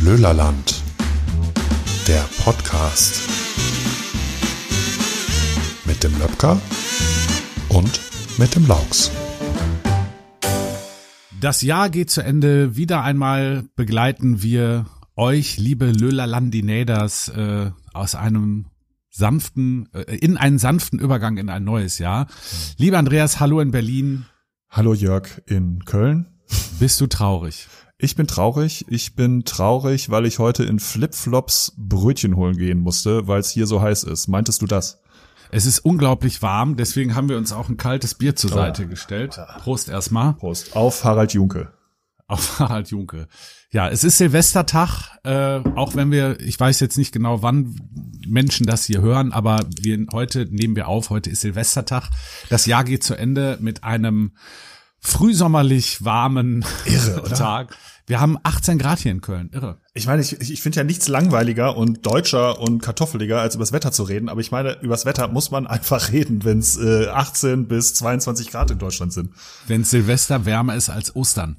Löhlerland, der Podcast mit dem Löpker und mit dem Laux. Das Jahr geht zu Ende. Wieder einmal begleiten wir euch, liebe Löhlerlandinäders, äh, aus einem sanften, äh, in einen sanften Übergang in ein neues Jahr. Lieber Andreas, hallo in Berlin. Hallo Jörg in Köln. Bist du traurig? Ich bin traurig. Ich bin traurig, weil ich heute in Flipflops Brötchen holen gehen musste, weil es hier so heiß ist. Meintest du das? Es ist unglaublich warm, deswegen haben wir uns auch ein kaltes Bier zur Seite gestellt. Prost erstmal. Prost. Auf Harald Junke. Auf Harald Junke. Ja, es ist Silvestertag, äh, auch wenn wir, ich weiß jetzt nicht genau, wann Menschen das hier hören, aber wir heute nehmen wir auf, heute ist Silvestertag. Das Jahr geht zu Ende mit einem frühsommerlich warmen Irre? Tag. Wir haben 18 Grad hier in Köln. Irre. Ich meine, ich, ich finde ja nichts langweiliger und deutscher und kartoffeliger, als übers Wetter zu reden. Aber ich meine, übers Wetter muss man einfach reden, wenn es äh, 18 bis 22 Grad in Deutschland sind. Wenn Silvester wärmer ist als Ostern.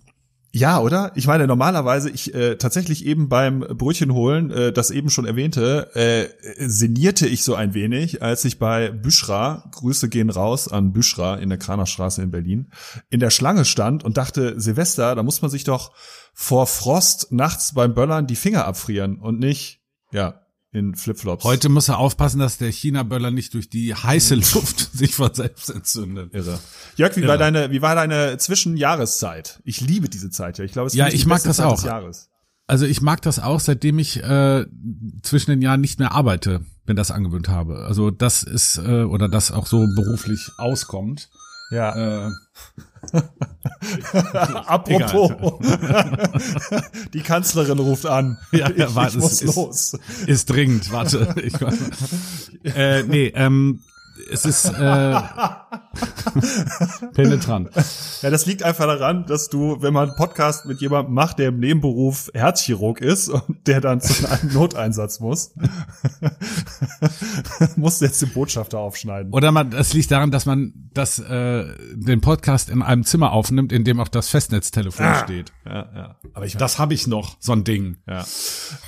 Ja, oder? Ich meine, normalerweise, ich äh, tatsächlich eben beim Brötchen holen, äh, das eben schon erwähnte, äh, sinnierte ich so ein wenig, als ich bei Büschra, Grüße gehen raus an Büschra in der Kranerstraße in Berlin, in der Schlange stand und dachte, Silvester, da muss man sich doch vor Frost nachts beim Böllern die Finger abfrieren und nicht, ja, in Flipflops. Heute muss er aufpassen, dass der China-Böller nicht durch die heiße Luft sich von selbst entzündet. Irre. Jörg, wie Irre. war deine, wie war deine Zwischenjahreszeit? Ich liebe diese Zeit ja. Ich glaube, es ist Ja, ich mag das Zeit auch. Also ich mag das auch, seitdem ich äh, zwischen den Jahren nicht mehr arbeite, wenn das angewöhnt habe. Also das ist äh, oder das auch so beruflich auskommt. Ja. Äh, Apropos, die Kanzlerin ruft an. Ja, ja, warte, ich muss ist- los. ist dringend. Warte. Ich, äh, nee, ähm, es ist äh, penetrant. Ja, das liegt einfach daran, dass du, wenn man einen Podcast mit jemandem macht, der im Nebenberuf Herzchirurg ist und der dann zu einem Noteinsatz muss, musst du jetzt den Botschafter aufschneiden. Oder man, es liegt daran, dass man das, äh, den Podcast in einem Zimmer aufnimmt, in dem auch das Festnetztelefon Ah. steht. Ja, ja. Aber ich Das habe ich noch, so ein Ding. ja.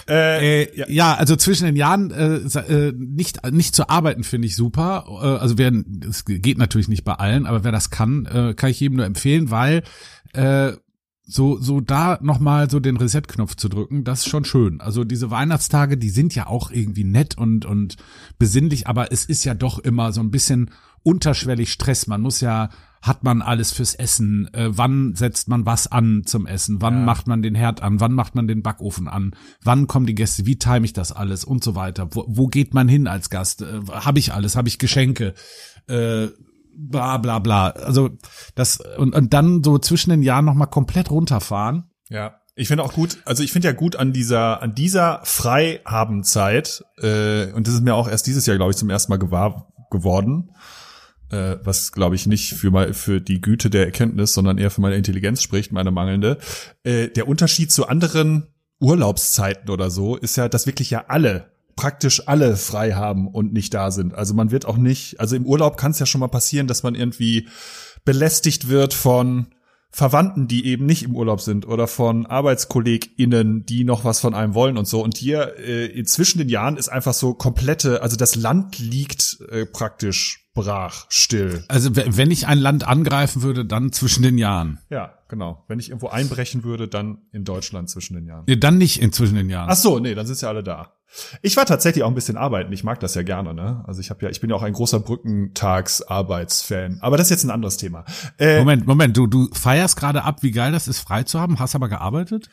Äh, Äh, ja. also zwischen den Jahren äh, äh, nicht nicht zu arbeiten finde ich super. Äh, also wer es geht natürlich nicht bei allen, aber wer das kann, äh, kann ich jedem nur empfehlen, weil äh, so so da noch mal so den Reset-Knopf zu drücken, das ist schon schön. Also diese Weihnachtstage, die sind ja auch irgendwie nett und und besinnlich, aber es ist ja doch immer so ein bisschen unterschwellig Stress. Man muss ja hat man alles fürs Essen? Äh, wann setzt man was an zum Essen? Wann macht man den Herd an? Wann macht man den Backofen an? Wann kommen die Gäste? Wie time ich das alles und so weiter? Wo, wo geht man hin als Gast? Äh, habe ich alles? Habe ich Geschenke? Äh, bla bla bla. Also das und, und dann so zwischen den Jahren noch mal komplett runterfahren. Ja. Ich finde auch gut, also ich finde ja gut an dieser, an dieser Freihabenzeit, äh, und das ist mir auch erst dieses Jahr, glaube ich, zum ersten Mal gewahr geworden, äh, was glaube ich nicht für mal für die Güte der Erkenntnis, sondern eher für meine Intelligenz spricht, meine mangelnde. Äh, der Unterschied zu anderen Urlaubszeiten oder so ist ja, dass wirklich ja alle praktisch alle frei haben und nicht da sind. Also man wird auch nicht, also im Urlaub kann es ja schon mal passieren, dass man irgendwie belästigt wird von Verwandten, die eben nicht im Urlaub sind oder von ArbeitskollegInnen, die noch was von einem wollen und so. Und hier äh, zwischen den Jahren ist einfach so komplette, also das Land liegt äh, praktisch brach, still. Also wenn ich ein Land angreifen würde, dann zwischen den Jahren. Ja, genau. Wenn ich irgendwo einbrechen würde, dann in Deutschland zwischen den Jahren. Nee, dann nicht in zwischen den Jahren. Ach so, nee, dann sind ja alle da. Ich war tatsächlich auch ein bisschen arbeiten. Ich mag das ja gerne, ne? Also ich habe ja, ich bin ja auch ein großer Brückentagsarbeitsfan. Aber das ist jetzt ein anderes Thema. Äh, Moment, Moment, du, du feierst gerade ab, wie geil das ist, frei zu haben, hast aber gearbeitet?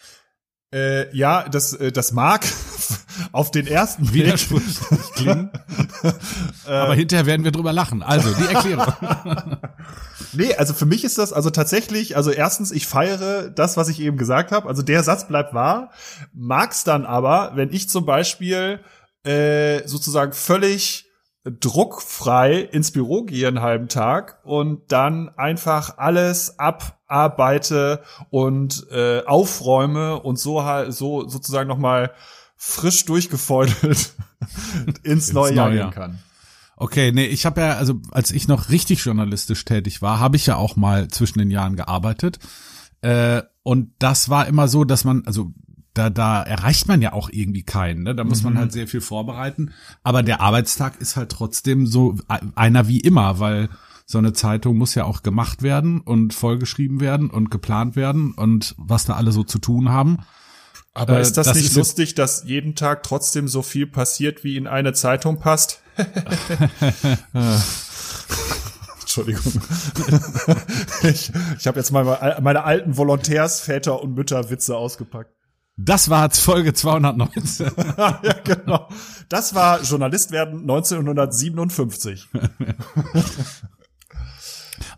Äh, ja, das, äh, das mag auf den ersten Blick Widersprüchlich klingen. aber hinterher werden wir drüber lachen. Also, die Erklärung. Nee, also für mich ist das also tatsächlich, also erstens, ich feiere das, was ich eben gesagt habe. Also der Satz bleibt wahr. Mag's dann aber, wenn ich zum Beispiel äh, sozusagen völlig druckfrei ins Büro gehe einen halben Tag und dann einfach alles abarbeite und äh, aufräume und so halt so sozusagen noch mal frisch durchgefeudelt ins neue Jahr gehen kann. Okay, nee, ich habe ja, also als ich noch richtig journalistisch tätig war, habe ich ja auch mal zwischen den Jahren gearbeitet. Äh, und das war immer so, dass man, also da, da erreicht man ja auch irgendwie keinen. Ne? Da muss man halt sehr viel vorbereiten. Aber der Arbeitstag ist halt trotzdem so einer wie immer, weil so eine Zeitung muss ja auch gemacht werden und vollgeschrieben werden und geplant werden und was da alle so zu tun haben. Aber Äh, ist das, das nicht ist- lustig, dass jeden Tag trotzdem so viel passiert, wie in eine Zeitung passt? Entschuldigung. ich ich habe jetzt mal meine alten Volontärsväter und Mütter Witze ausgepackt. Das war Folge 219. ja, genau. Das war Journalist werden 1957.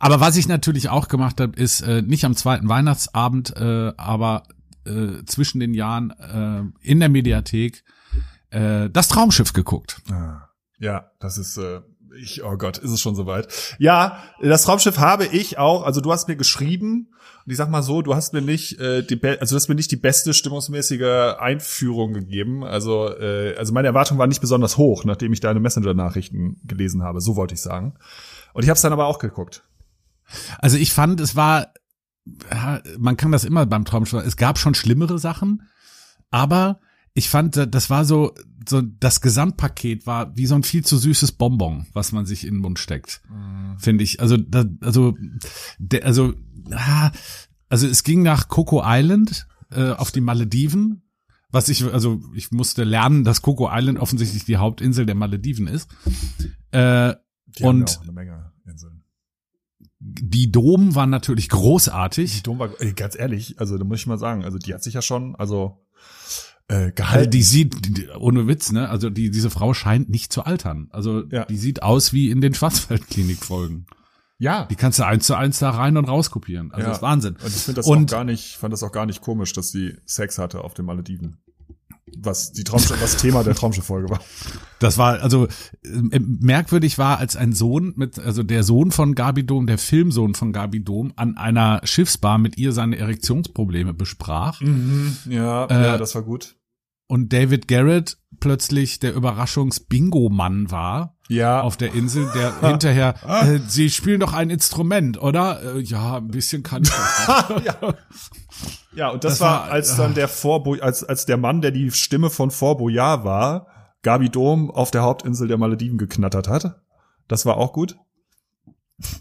Aber was ich natürlich auch gemacht habe, ist äh, nicht am zweiten Weihnachtsabend, äh, aber äh, zwischen den Jahren äh, in der Mediathek äh, das Traumschiff geguckt. Ja, das ist äh, ich oh Gott, ist es schon soweit. Ja, das Traumschiff habe ich auch, also du hast mir geschrieben und ich sag mal so, du hast mir nicht äh, die also du hast mir nicht die beste stimmungsmäßige Einführung gegeben. Also äh, also meine Erwartungen waren nicht besonders hoch, nachdem ich deine Messenger Nachrichten gelesen habe, so wollte ich sagen. Und ich habe es dann aber auch geguckt. Also ich fand, es war, man kann das immer beim Traumschiff, es gab schon schlimmere Sachen, aber ich fand, das war so, so das Gesamtpaket war wie so ein viel zu süßes Bonbon, was man sich in den Mund steckt, finde ich. Also, da, also, der, also, ah, also es ging nach Coco Island äh, auf die Malediven, was ich, also ich musste lernen, dass Coco Island offensichtlich die Hauptinsel der Malediven ist. Äh, Die haben Und- ja auch eine Menge Inseln. Die Dom war natürlich großartig. Die Dom war, ganz ehrlich, also da muss ich mal sagen, also die hat sich ja schon, also äh, Also gehalten. die sieht, die- ohne Witz, ne? Also die, diese Frau scheint nicht zu altern. Also Ja. die sieht aus wie in den Schwarzwaldklinik-Folgen. ja, Die kannst du eins zu eins da rein und raus kopieren. Also Ja. das ist Wahnsinn. Und ich finde das Und- auch gar nicht, fand das auch gar nicht komisch, dass sie Sex hatte auf den Malediven. Was die Traumschiff, was Thema der Traumschiff-Folge war. Das war, also äh, merkwürdig war, als ein Sohn mit, also der Sohn von Gabi Dom, der Filmsohn von Gabi Dom, an einer Schiffsbar mit ihr seine Erektionsprobleme besprach. Ja, Äh, ja, das war gut. Und David Garrett plötzlich der Überraschungs-Bingo-Mann war. Ja, auf der Insel, der hinterher, äh, Sie spielen doch ein Instrument, oder? Äh, ja, ein bisschen kann ich ja. Ja, und das, Das war, war- als dann der Vorbo, als, als der Mann, der die Stimme von Fort Boyard war, Gabi Dom auf der Hauptinsel der Malediven geknattert hat. Das war auch gut.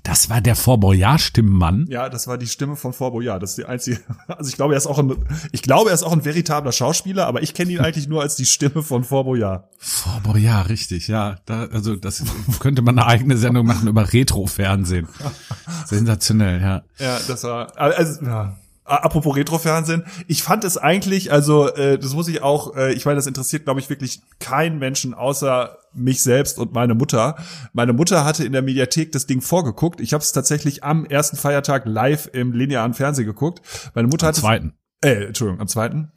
Das war der Fort Boyard-Stimmenmann. Ja, das war die Stimme von Fort Boyard. Das ist die einzige. Also ich glaube, er ist auch ein, ich glaube, er ist auch ein veritabler Schauspieler, aber ich kenne ihn eigentlich nur als die Stimme von Fort Boyard. Fort Boyard, richtig, ja. Da, also das könnte man eine eigene Sendung machen über Retro-Fernsehen. Sensationell, ja. Ja, das war, also, ja. Apropos Retro-Fernsehen, ich fand es eigentlich, also äh, das muss ich auch, äh, ich meine, das interessiert, glaube ich, wirklich keinen Menschen außer mich selbst und meine Mutter. Meine Mutter hatte in der Mediathek das Ding vorgeguckt. Ich habe es tatsächlich am ersten Feiertag live im linearen Fernsehen geguckt. Meine Mutter Am hat es, zweiten. äh, Entschuldigung, am zweiten.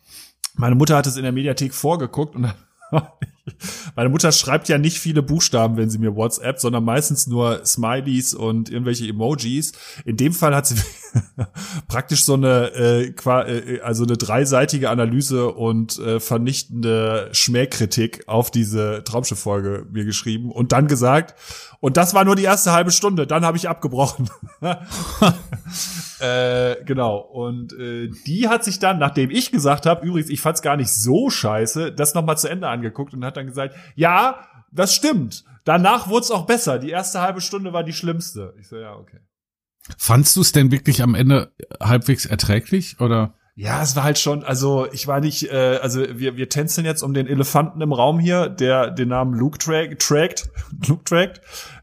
Meine Mutter hat es in der Mediathek vorgeguckt und meine Mutter schreibt ja nicht viele Buchstaben, wenn sie mir WhatsApp, sondern meistens nur Smileys und irgendwelche Emojis. In dem Fall hat sie praktisch so eine äh, äh, also eine dreiseitige Analyse und äh, vernichtende Schmähkritik auf diese Traumschiff-Folge mir geschrieben und dann gesagt, und das war nur die erste halbe Stunde, dann habe ich abgebrochen. Äh, genau. Und äh, die hat sich dann, nachdem ich gesagt habe, übrigens, ich fand's gar nicht so scheiße, das nochmal zu Ende angeguckt und hat dann gesagt, ja, das stimmt. Danach wurde es auch besser. Die erste halbe Stunde war die schlimmste. Ich so, ja, okay. Fandst du es denn wirklich am Ende halbwegs erträglich oder? Ja, es war halt schon, also ich war nicht, äh, also wir, wir tänzeln jetzt um den Elefanten im Raum hier, der den Namen Luke tra trackt, Luke trackt.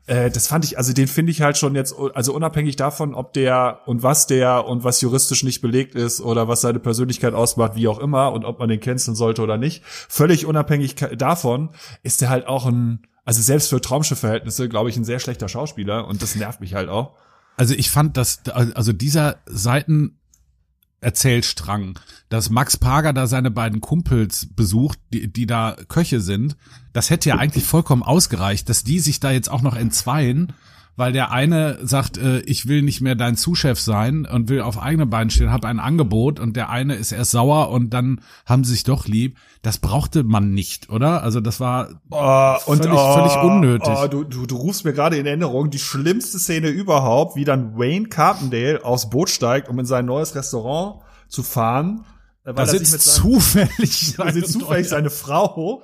Äh, das fand ich, also den finde ich halt schon jetzt, also unabhängig davon, ob der und was der und was juristisch nicht belegt ist oder was seine Persönlichkeit ausmacht, wie auch immer und ob man den canceln sollte oder nicht, völlig unabhängig davon ist der halt auch ein, also selbst für Traumschiff-Verhältnisse, glaube ich, ein sehr schlechter Schauspieler und das nervt mich halt auch. Also ich fand das, also dieser Seiten Erzählstrang, dass Max Pager da seine beiden Kumpels besucht, die, die da Köche sind, das hätte ja eigentlich vollkommen ausgereicht, dass die sich da jetzt auch noch entzweien, weil der eine sagt, äh, ich will nicht mehr dein Zuschef sein und will auf eigene Beine stehen, habe ein Angebot und der eine ist erst sauer und dann haben sie sich doch lieb. Das brauchte man nicht, oder? Also das war Oh, und Völlig- völlig unnötig. Oh, du, du, du rufst mir gerade in Erinnerung die schlimmste Szene überhaupt, wie dann Wayne Carpendale aufs Boot steigt, um in sein neues Restaurant zu fahren. Weil Da sitzt seinem- zufällig, da sitzt zufällig seine Frau.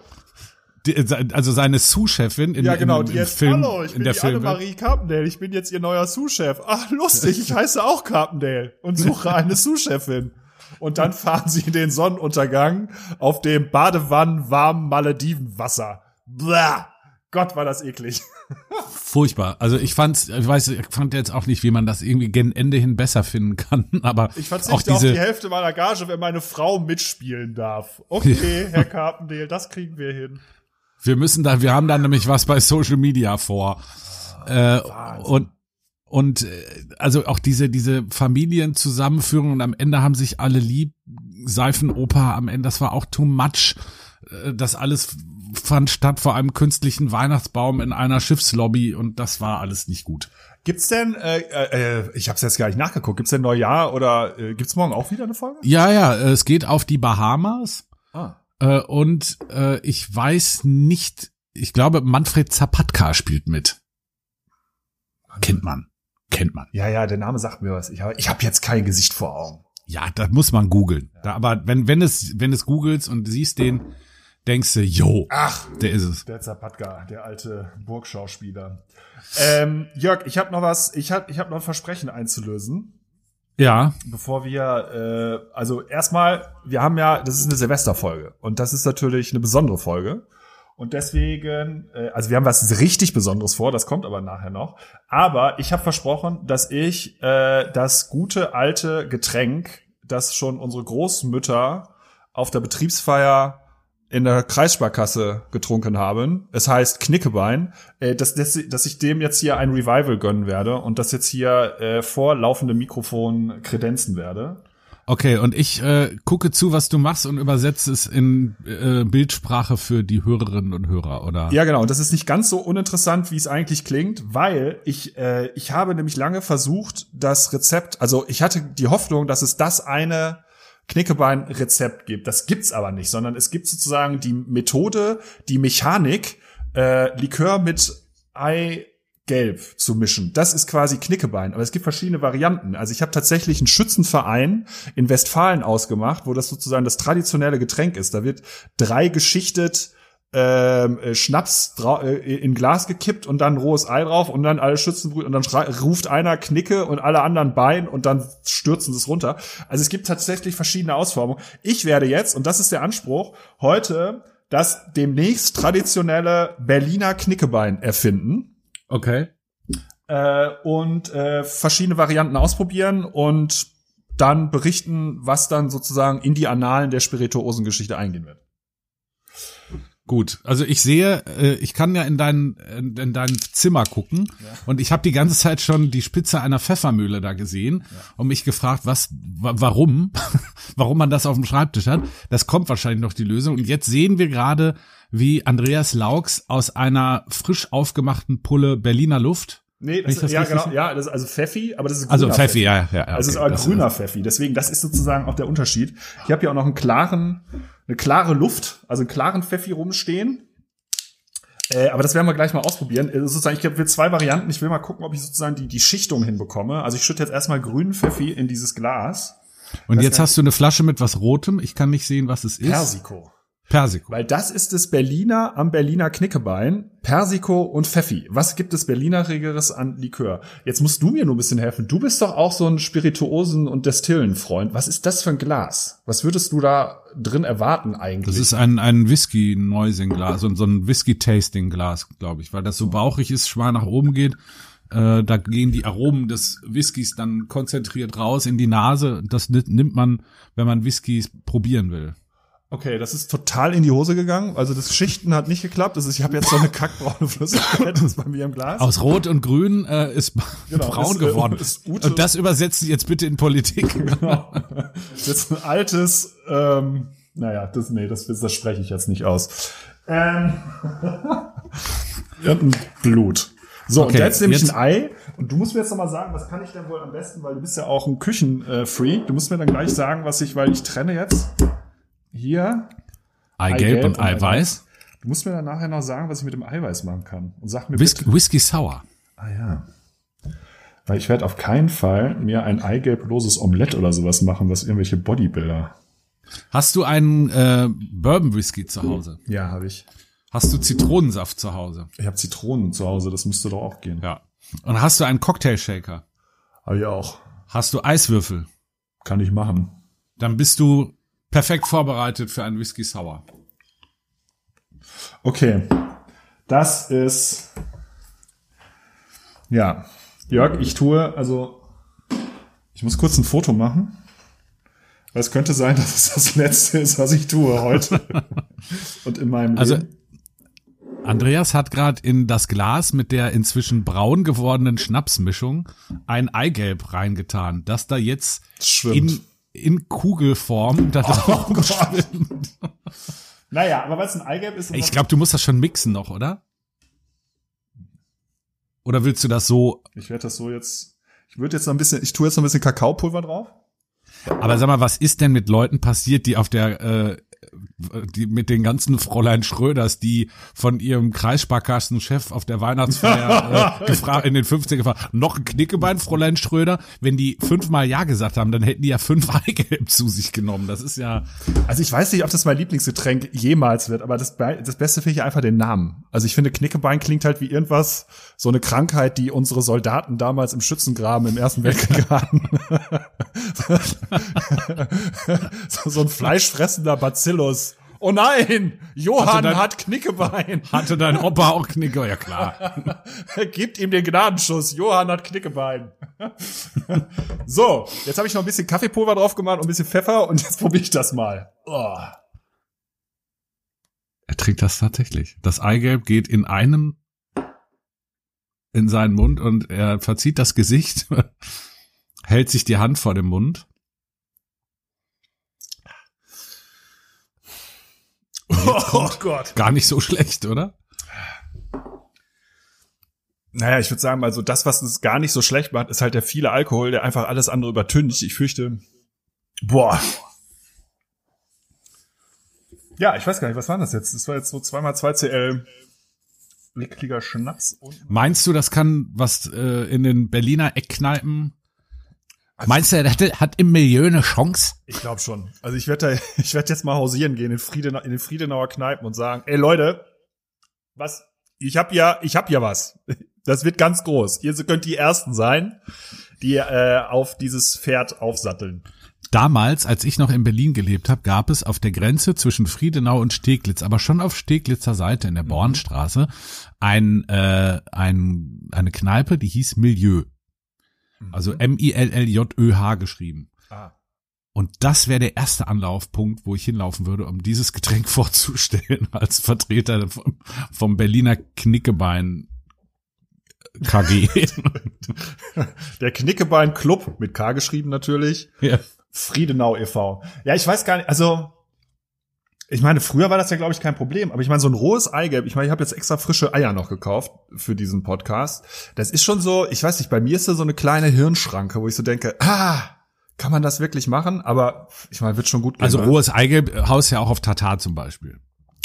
Die- also seine Sous-Chefin in, ja, genau, in, die im jetzt, Film, hallo, ich in bin der die. Annemarie Carpendale, ich bin jetzt ihr neuer Sous-Chef. Ach, lustig, ich heiße auch Carpendale und suche eine Sous-Chefin. Und dann fahren sie in den Sonnenuntergang auf dem Badewannen warmen Maledivenwasser. Blah. Gott, war das eklig. Furchtbar. Also ich fand's, ich weiß, ich fand jetzt auch nicht, wie man das irgendwie gen Ende hin besser finden kann, aber Ich auch verzichte auf die Hälfte meiner Gage, wenn meine Frau mitspielen darf. Okay, Herr Carpendale, das kriegen wir hin. Wir müssen da, wir haben da nämlich was bei Social Media vor. Äh, und und äh, also auch diese diese Familienzusammenführung und am Ende haben sich alle lieb Seifenoper am Ende das war auch too much Äh, das alles fand statt vor einem künstlichen Weihnachtsbaum in einer Schiffslobby und das war alles nicht gut. Gibt's denn, äh, äh, ich habe jetzt gar nicht nachgeguckt, gibt's denn Neujahr oder äh, gibt's morgen auch wieder eine Folge? Ja, ja, äh, es geht auf die Bahamas Ah. Äh, und äh, ich weiß nicht, ich glaube Manfred Zapatka spielt mit. Kennt man. Kennt man. Ja, ja, der Name sagt mir was. Ich habe ich hab jetzt kein Gesicht vor Augen. Ja, das muss man googeln. Da, aber wenn, wenn es, wenn es googelst und siehst den, denkst du, yo, Ach, der ist es. der Zapatka, der alte Burgschauspieler. Ähm, Jörg, ich habe noch was, ich habe ich hab noch ein Versprechen einzulösen. Ja, Bevor wir, äh, also erstmal, wir haben ja, das ist eine Silvesterfolge und das ist natürlich eine besondere Folge. Und deswegen, äh, also wir haben was richtig Besonderes vor, das kommt aber nachher noch. Aber ich habe versprochen, dass ich äh, das gute alte Getränk, das schon unsere Großmütter auf der Betriebsfeier in der Kreissparkasse getrunken haben. Es heißt Knickebein, äh, dass, dass, dass ich dem jetzt hier ein Revival gönnen werde und das jetzt hier äh, vor laufendem Mikrofon kredenzen werde. okay. Und ich äh, gucke zu, was du machst und übersetze es in äh, Bildsprache für die Hörerinnen und Hörer, oder? Ja, genau. Und das ist nicht ganz so uninteressant, wie es eigentlich klingt, weil ich, äh, ich habe nämlich lange versucht, das Rezept, also ich hatte die Hoffnung, dass es das eine Knickebein-Rezept gibt. Das gibt's aber nicht, sondern es gibt sozusagen die Methode, die Mechanik, äh, Likör mit Eigelb zu mischen. Das ist quasi Knickebein. Aber es gibt verschiedene Varianten. Also ich habe tatsächlich einen Schützenverein in Westfalen ausgemacht, wo das sozusagen das traditionelle Getränk ist. Da wird drei geschichtet ähm, äh, Schnaps äh, in Glas gekippt und dann rohes Ei drauf und dann alle Schützenbrüder und dann ruft einer Knicke und alle anderen Bein und dann stürzen sie es runter. Also es gibt tatsächlich verschiedene Ausformungen. Ich werde jetzt, und das ist der Anspruch, heute das demnächst traditionelle Berliner Knickebein erfinden Okay. äh, und äh, verschiedene Varianten ausprobieren und dann berichten, was dann sozusagen in die Annalen der Spirituosengeschichte eingehen wird. Gut, also ich sehe, äh, ich kann ja in dein, in in dein Zimmer gucken und ich habe die ganze Zeit schon die Spitze einer Pfeffermühle da gesehen und mich gefragt, was, wa warum, warum man das auf dem Schreibtisch hat. Das kommt wahrscheinlich noch die Lösung. Und jetzt sehen wir gerade, wie Andreas Laux aus einer frisch aufgemachten Pulle Berliner Luft. Nee, das, das ja, richtig genau, ja, das ist also Pfeffi, aber das ist Also grüner Pfeffi, ja, ja, ja. Also es ist okay, aber grüner Pfeffi. Deswegen, das ist sozusagen auch der Unterschied. Ich habe hier auch noch einen klaren, eine klare Luft, also einen klaren Pfeffi rumstehen. Äh, aber das werden wir gleich mal ausprobieren. Äh, sozusagen, ich habe zwei Varianten. Ich will mal gucken, ob ich sozusagen die, die Schichtung hinbekomme. Also ich schütte jetzt erstmal grünen Pfeffi in dieses Glas. Und das jetzt hast du eine Flasche mit was Rotem. Ich kann nicht sehen, was es ist. Persiko. Persiko. Weil das ist das Berliner am Berliner Knickebein. Persiko und Pfeffi. Was gibt es Berlinerigeres an Likör? Jetzt musst du mir nur ein bisschen helfen. Du bist doch auch so ein Spirituosen- und Destillenfreund. Was ist das für ein Glas? Was würdest du da drin erwarten eigentlich? Das ist ein, ein Whisky-Neusing-Glas, so, so ein Whisky-Tasting-Glas, glaube ich, weil das so bauchig ist, schmal nach oben geht. Äh, da gehen die Aromen des Whiskys dann konzentriert raus in die Nase. Das ni- nimmt man, wenn man Whiskys probieren will. Okay, das ist total in die Hose gegangen. Also das Schichten hat nicht geklappt. Das ist, ich habe jetzt so eine kackbraune Flüssigkeit das ist bei mir im Glas. Aus Rot und Grün äh, ist Genau, braun ist, äh, geworden. ist Ute- und das übersetzen Sie jetzt bitte in Politik. Genau. Das ist jetzt ein altes, ähm, naja, das, nee, das, das spreche ich jetzt nicht aus. Ähm, ja, ein Blut. So, Okay, und jetzt nehme ich ein Ei und du musst mir jetzt noch mal sagen, was kann ich denn wohl am besten, weil du bist ja auch ein Küchenfreak. Du musst mir dann gleich sagen, was ich, weil ich trenne jetzt hier. Eigelb und Eiweiß. Du musst mir dann nachher noch sagen, was ich mit dem Eiweiß machen kann. Und sag mir Whisky, bitte. Whisky Sour. Ah ja. Weil ich werde auf keinen Fall mir ein eigelbloses Omelett oder sowas machen, was irgendwelche Bodybuilder Hast du einen äh, Bourbon Whisky zu Hause? Ja, habe ich. Hast du Zitronensaft zu Hause? Ich habe Zitronen zu Hause, das müsste doch auch gehen. Ja. Und hast du einen Cocktail Shaker? Habe ich auch. Hast du Eiswürfel? Kann ich machen. Dann bist du perfekt vorbereitet für einen Whisky Sour. Okay. Das ist. Ja. Jörg, ich tue, also. Ich muss kurz ein Foto machen. Weil es könnte sein, dass es das letzte ist, was ich tue heute. Und in meinem Also Leben. Andreas hat gerade in das Glas mit der inzwischen braun gewordenen Schnapsmischung ein Eigelb reingetan, das da jetzt Schwimmt. in, in Kugelform da drauf Oh Gott. schwimmt. Naja, aber weil es ein Eigelb ist. Ich glaube, du musst das schon mixen noch, oder? Oder willst du das so? Ich werde das so jetzt. Ich würde jetzt noch ein bisschen. Ich tue jetzt noch ein bisschen Kakaopulver drauf. Aber sag mal, was ist denn mit Leuten passiert, die auf der, äh, die mit den ganzen Fräulein Schröders, die von ihrem Kreissparkassenchef auf der Weihnachtsfeier äh, gefragt, in den 50er gefragt, noch ein Knickebein, Fräulein Schröder? Wenn die fünfmal Ja gesagt haben, dann hätten die ja fünf Eigelb zu sich genommen. Das ist ja, Also ich weiß nicht, ob das mein Lieblingsgetränk jemals wird, aber das, das Beste finde ich einfach den Namen. Also ich finde, Knickebein klingt halt wie irgendwas, so eine Krankheit, die unsere Soldaten damals im Schützengraben im Ersten Weltkrieg hatten. so, so ein fleischfressender Bacillus. Oh nein, Johann dein- hat Knickebein. hatte dein Opa auch Knicke? Ja klar. Gibt ihm den Gnadenschuss. Johann hat Knickebein. so, jetzt habe ich noch ein bisschen Kaffeepulver drauf gemacht und ein bisschen Pfeffer und jetzt probiere ich das mal. Oh. Er trinkt das tatsächlich. Das Eigelb geht in einem in seinen Mund und er verzieht das Gesicht, hält sich die Hand vor dem Mund. Oh Gott. Gar nicht so schlecht, oder? Naja, ich würde sagen, also das, was es gar nicht so schlecht macht, ist halt der viele Alkohol, der einfach alles andere übertüncht. Ich fürchte, boah. Ja, ich weiß gar nicht, was war das jetzt? Das war jetzt so zweimal 2 CL Lickliger Schnaps. Und Meinst du, das kann was äh, in den Berliner Eckkneipen? Meinst du, er hat, hat im Milieu eine Chance? ich glaube schon. Also ich werde ich werd jetzt mal hausieren gehen in, Friedenau, in den Friedenauer Kneipen und sagen, ey Leute, was? Ich hab ja, ich hab ja was. Das wird ganz groß. Ihr könnt die Ersten sein, die äh, auf dieses Pferd aufsatteln. Damals, als ich noch in Berlin gelebt habe, gab es auf der Grenze zwischen Friedenau und Steglitz, aber schon auf Steglitzer Seite in der Bornstraße, ein, äh, ein, eine Kneipe, die hieß Milieu. Also M-I-L-L-J-Ö-H geschrieben. Ah. Und das wäre der erste Anlaufpunkt, wo ich hinlaufen würde, um dieses Getränk vorzustellen als Vertreter vom, vom Berliner Knickebein KG. Der Knickebein Club mit K geschrieben natürlich. ja. Friedenau e.V. Ja, ich weiß gar nicht, also ich meine, früher war das ja glaube ich kein Problem, aber ich meine so ein rohes Eigelb, ich meine, ich habe jetzt extra frische Eier noch gekauft für diesen Podcast. Das ist schon so, ich weiß nicht, bei mir ist da so eine kleine Hirnschranke, wo ich so denke, ah, kann man das wirklich machen? Aber ich meine, wird schon gut gehen. Also ne? rohes Eigelb haust ja auch auf Tatar zum Beispiel.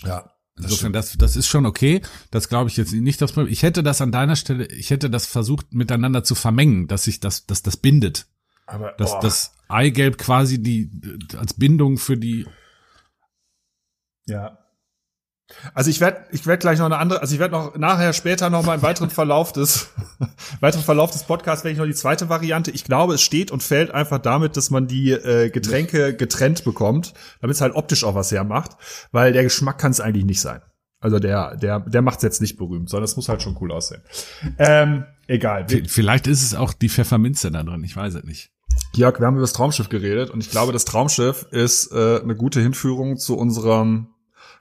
Ja. Das Insofern, das, das ist schon okay. Das glaube ich jetzt nicht das Problem. Ich hätte das an deiner Stelle, ich hätte das versucht miteinander zu vermengen, dass sich das, dass das bindet. aber Dass oh, das Eigelb quasi die, als Bindung für die, Ja. Also ich werde ich werd gleich noch eine andere, also ich werde noch nachher später noch mal im weiteren Verlauf des weiteren Verlauf des Podcasts werde ich noch die zweite Variante. Ich glaube, es steht und fällt einfach damit, dass man die äh, Getränke getrennt bekommt, damit es halt optisch auch was hermacht, weil der Geschmack kann es eigentlich nicht sein. Also der der der macht es jetzt nicht berühmt, sondern es muss halt schon cool aussehen. Ähm, egal. Vielleicht ist es auch die Pfefferminze da drin, ich weiß es nicht. Jörg, wir haben über das Traumschiff geredet und ich glaube, das Traumschiff ist äh, eine gute Hinführung zu unserem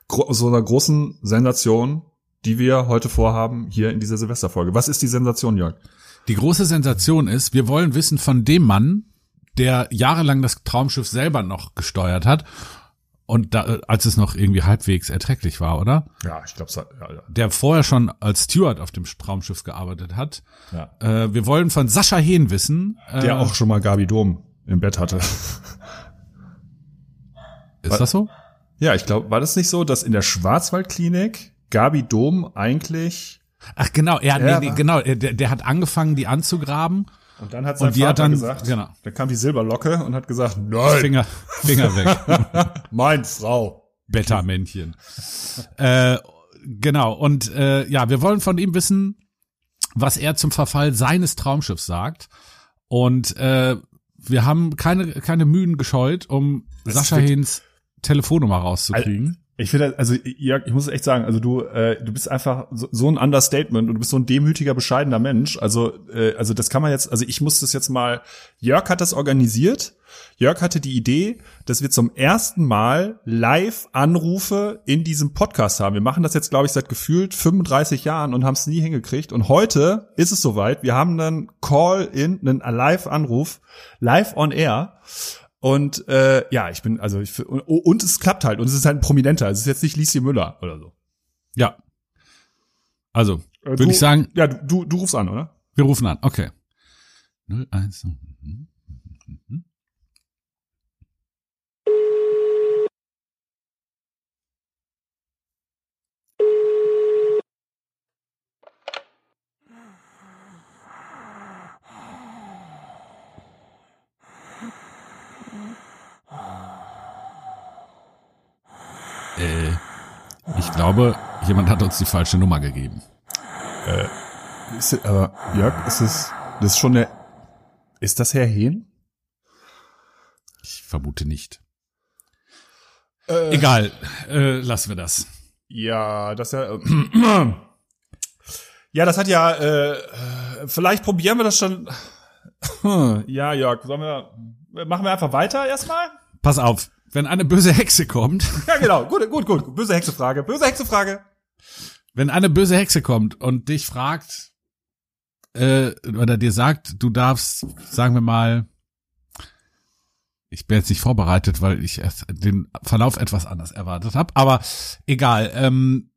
so einer großen Sensation, die wir heute vorhaben hier in dieser Silvesterfolge. Was ist die Sensation, Jörg? Die große Sensation ist, wir wollen wissen von dem Mann, der jahrelang das Traumschiff selber noch gesteuert hat und da, äh, als es noch irgendwie halbwegs erträglich war, oder? Ja, ich glaube, ja, ja. Der vorher schon als Steward auf dem Traumschiff gearbeitet hat. ja. Äh, wir wollen von Sascha Hehn wissen. Äh, Der auch schon mal Gabi Dom im Bett hatte. Ist das so? Ja, ich glaube, war das nicht so, dass in der Schwarzwaldklinik Gabi Dom eigentlich Ach genau, er, Ja, nee, nee, genau, er- der, der hat angefangen, die anzugraben Und dann hat sein Und Vater hat dann- gesagt, genau. dann kam die Silberlocke und hat gesagt, nein, Finger, Finger weg. mein Frau. Beta-Männchen. äh, genau. Und äh, ja, wir wollen von ihm wissen, was er zum Verfall seines Traumschiffs sagt. Und äh, wir haben keine, keine Mühen gescheut, um Das Sascha Hehns Telefonnummer rauszukriegen. Ich finde, also Jörg, ich muss echt sagen, also du, äh, du bist einfach so, so ein Understatement und du bist so ein demütiger, bescheidener Mensch. Also, äh, also das kann man jetzt, also ich muss das jetzt mal. Jörg hat das organisiert. Jörg hatte die Idee, dass wir zum ersten Mal Live-Anrufe in diesem Podcast haben. Wir machen das jetzt, glaube ich, seit gefühlt 35 Jahren und haben es nie hingekriegt. Und heute ist es soweit. Wir haben einen Call-in, einen Live-Anruf, live on air. Und äh, ja, ich bin, also ich und, und es klappt halt und es ist halt ein Prominenter. Es ist jetzt nicht Lieschen Müller oder so. Ja. Also, Äh, würde ich sagen, Ja, du, du rufst an, oder? wir rufen an. Okay. 01. ich glaube, jemand hat uns die falsche Nummer gegeben. Ist, aber Jörg, ist es, das ist schon eine, ist das Herr Hehn? Ich vermute nicht. Äh, Egal, äh, lassen wir das. Ja, das ja, äh, ja, das hat ja, äh, äh, vielleicht probieren wir das schon. Ja, Jörg, sollen wir, machen wir einfach weiter erstmal? Pass auf, wenn eine böse Hexe kommt, Ja, genau, gut, gut, gut, böse Hexefrage, böse Hexefrage. wenn eine böse Hexe kommt und dich fragt, äh, oder dir sagt, du darfst, sagen wir mal, ich bin jetzt nicht vorbereitet, weil ich den Verlauf etwas anders erwartet habe, aber egal. Ähm,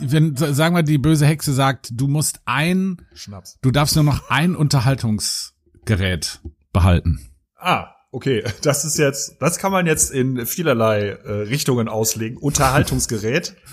wenn, sagen wir, die böse Hexe sagt, du musst ein, Schnaps. du darfst nur noch ein Unterhaltungsgerät behalten. Ah, okay. Das ist jetzt, das kann man jetzt in vielerlei äh, Richtungen auslegen. Unterhaltungsgerät.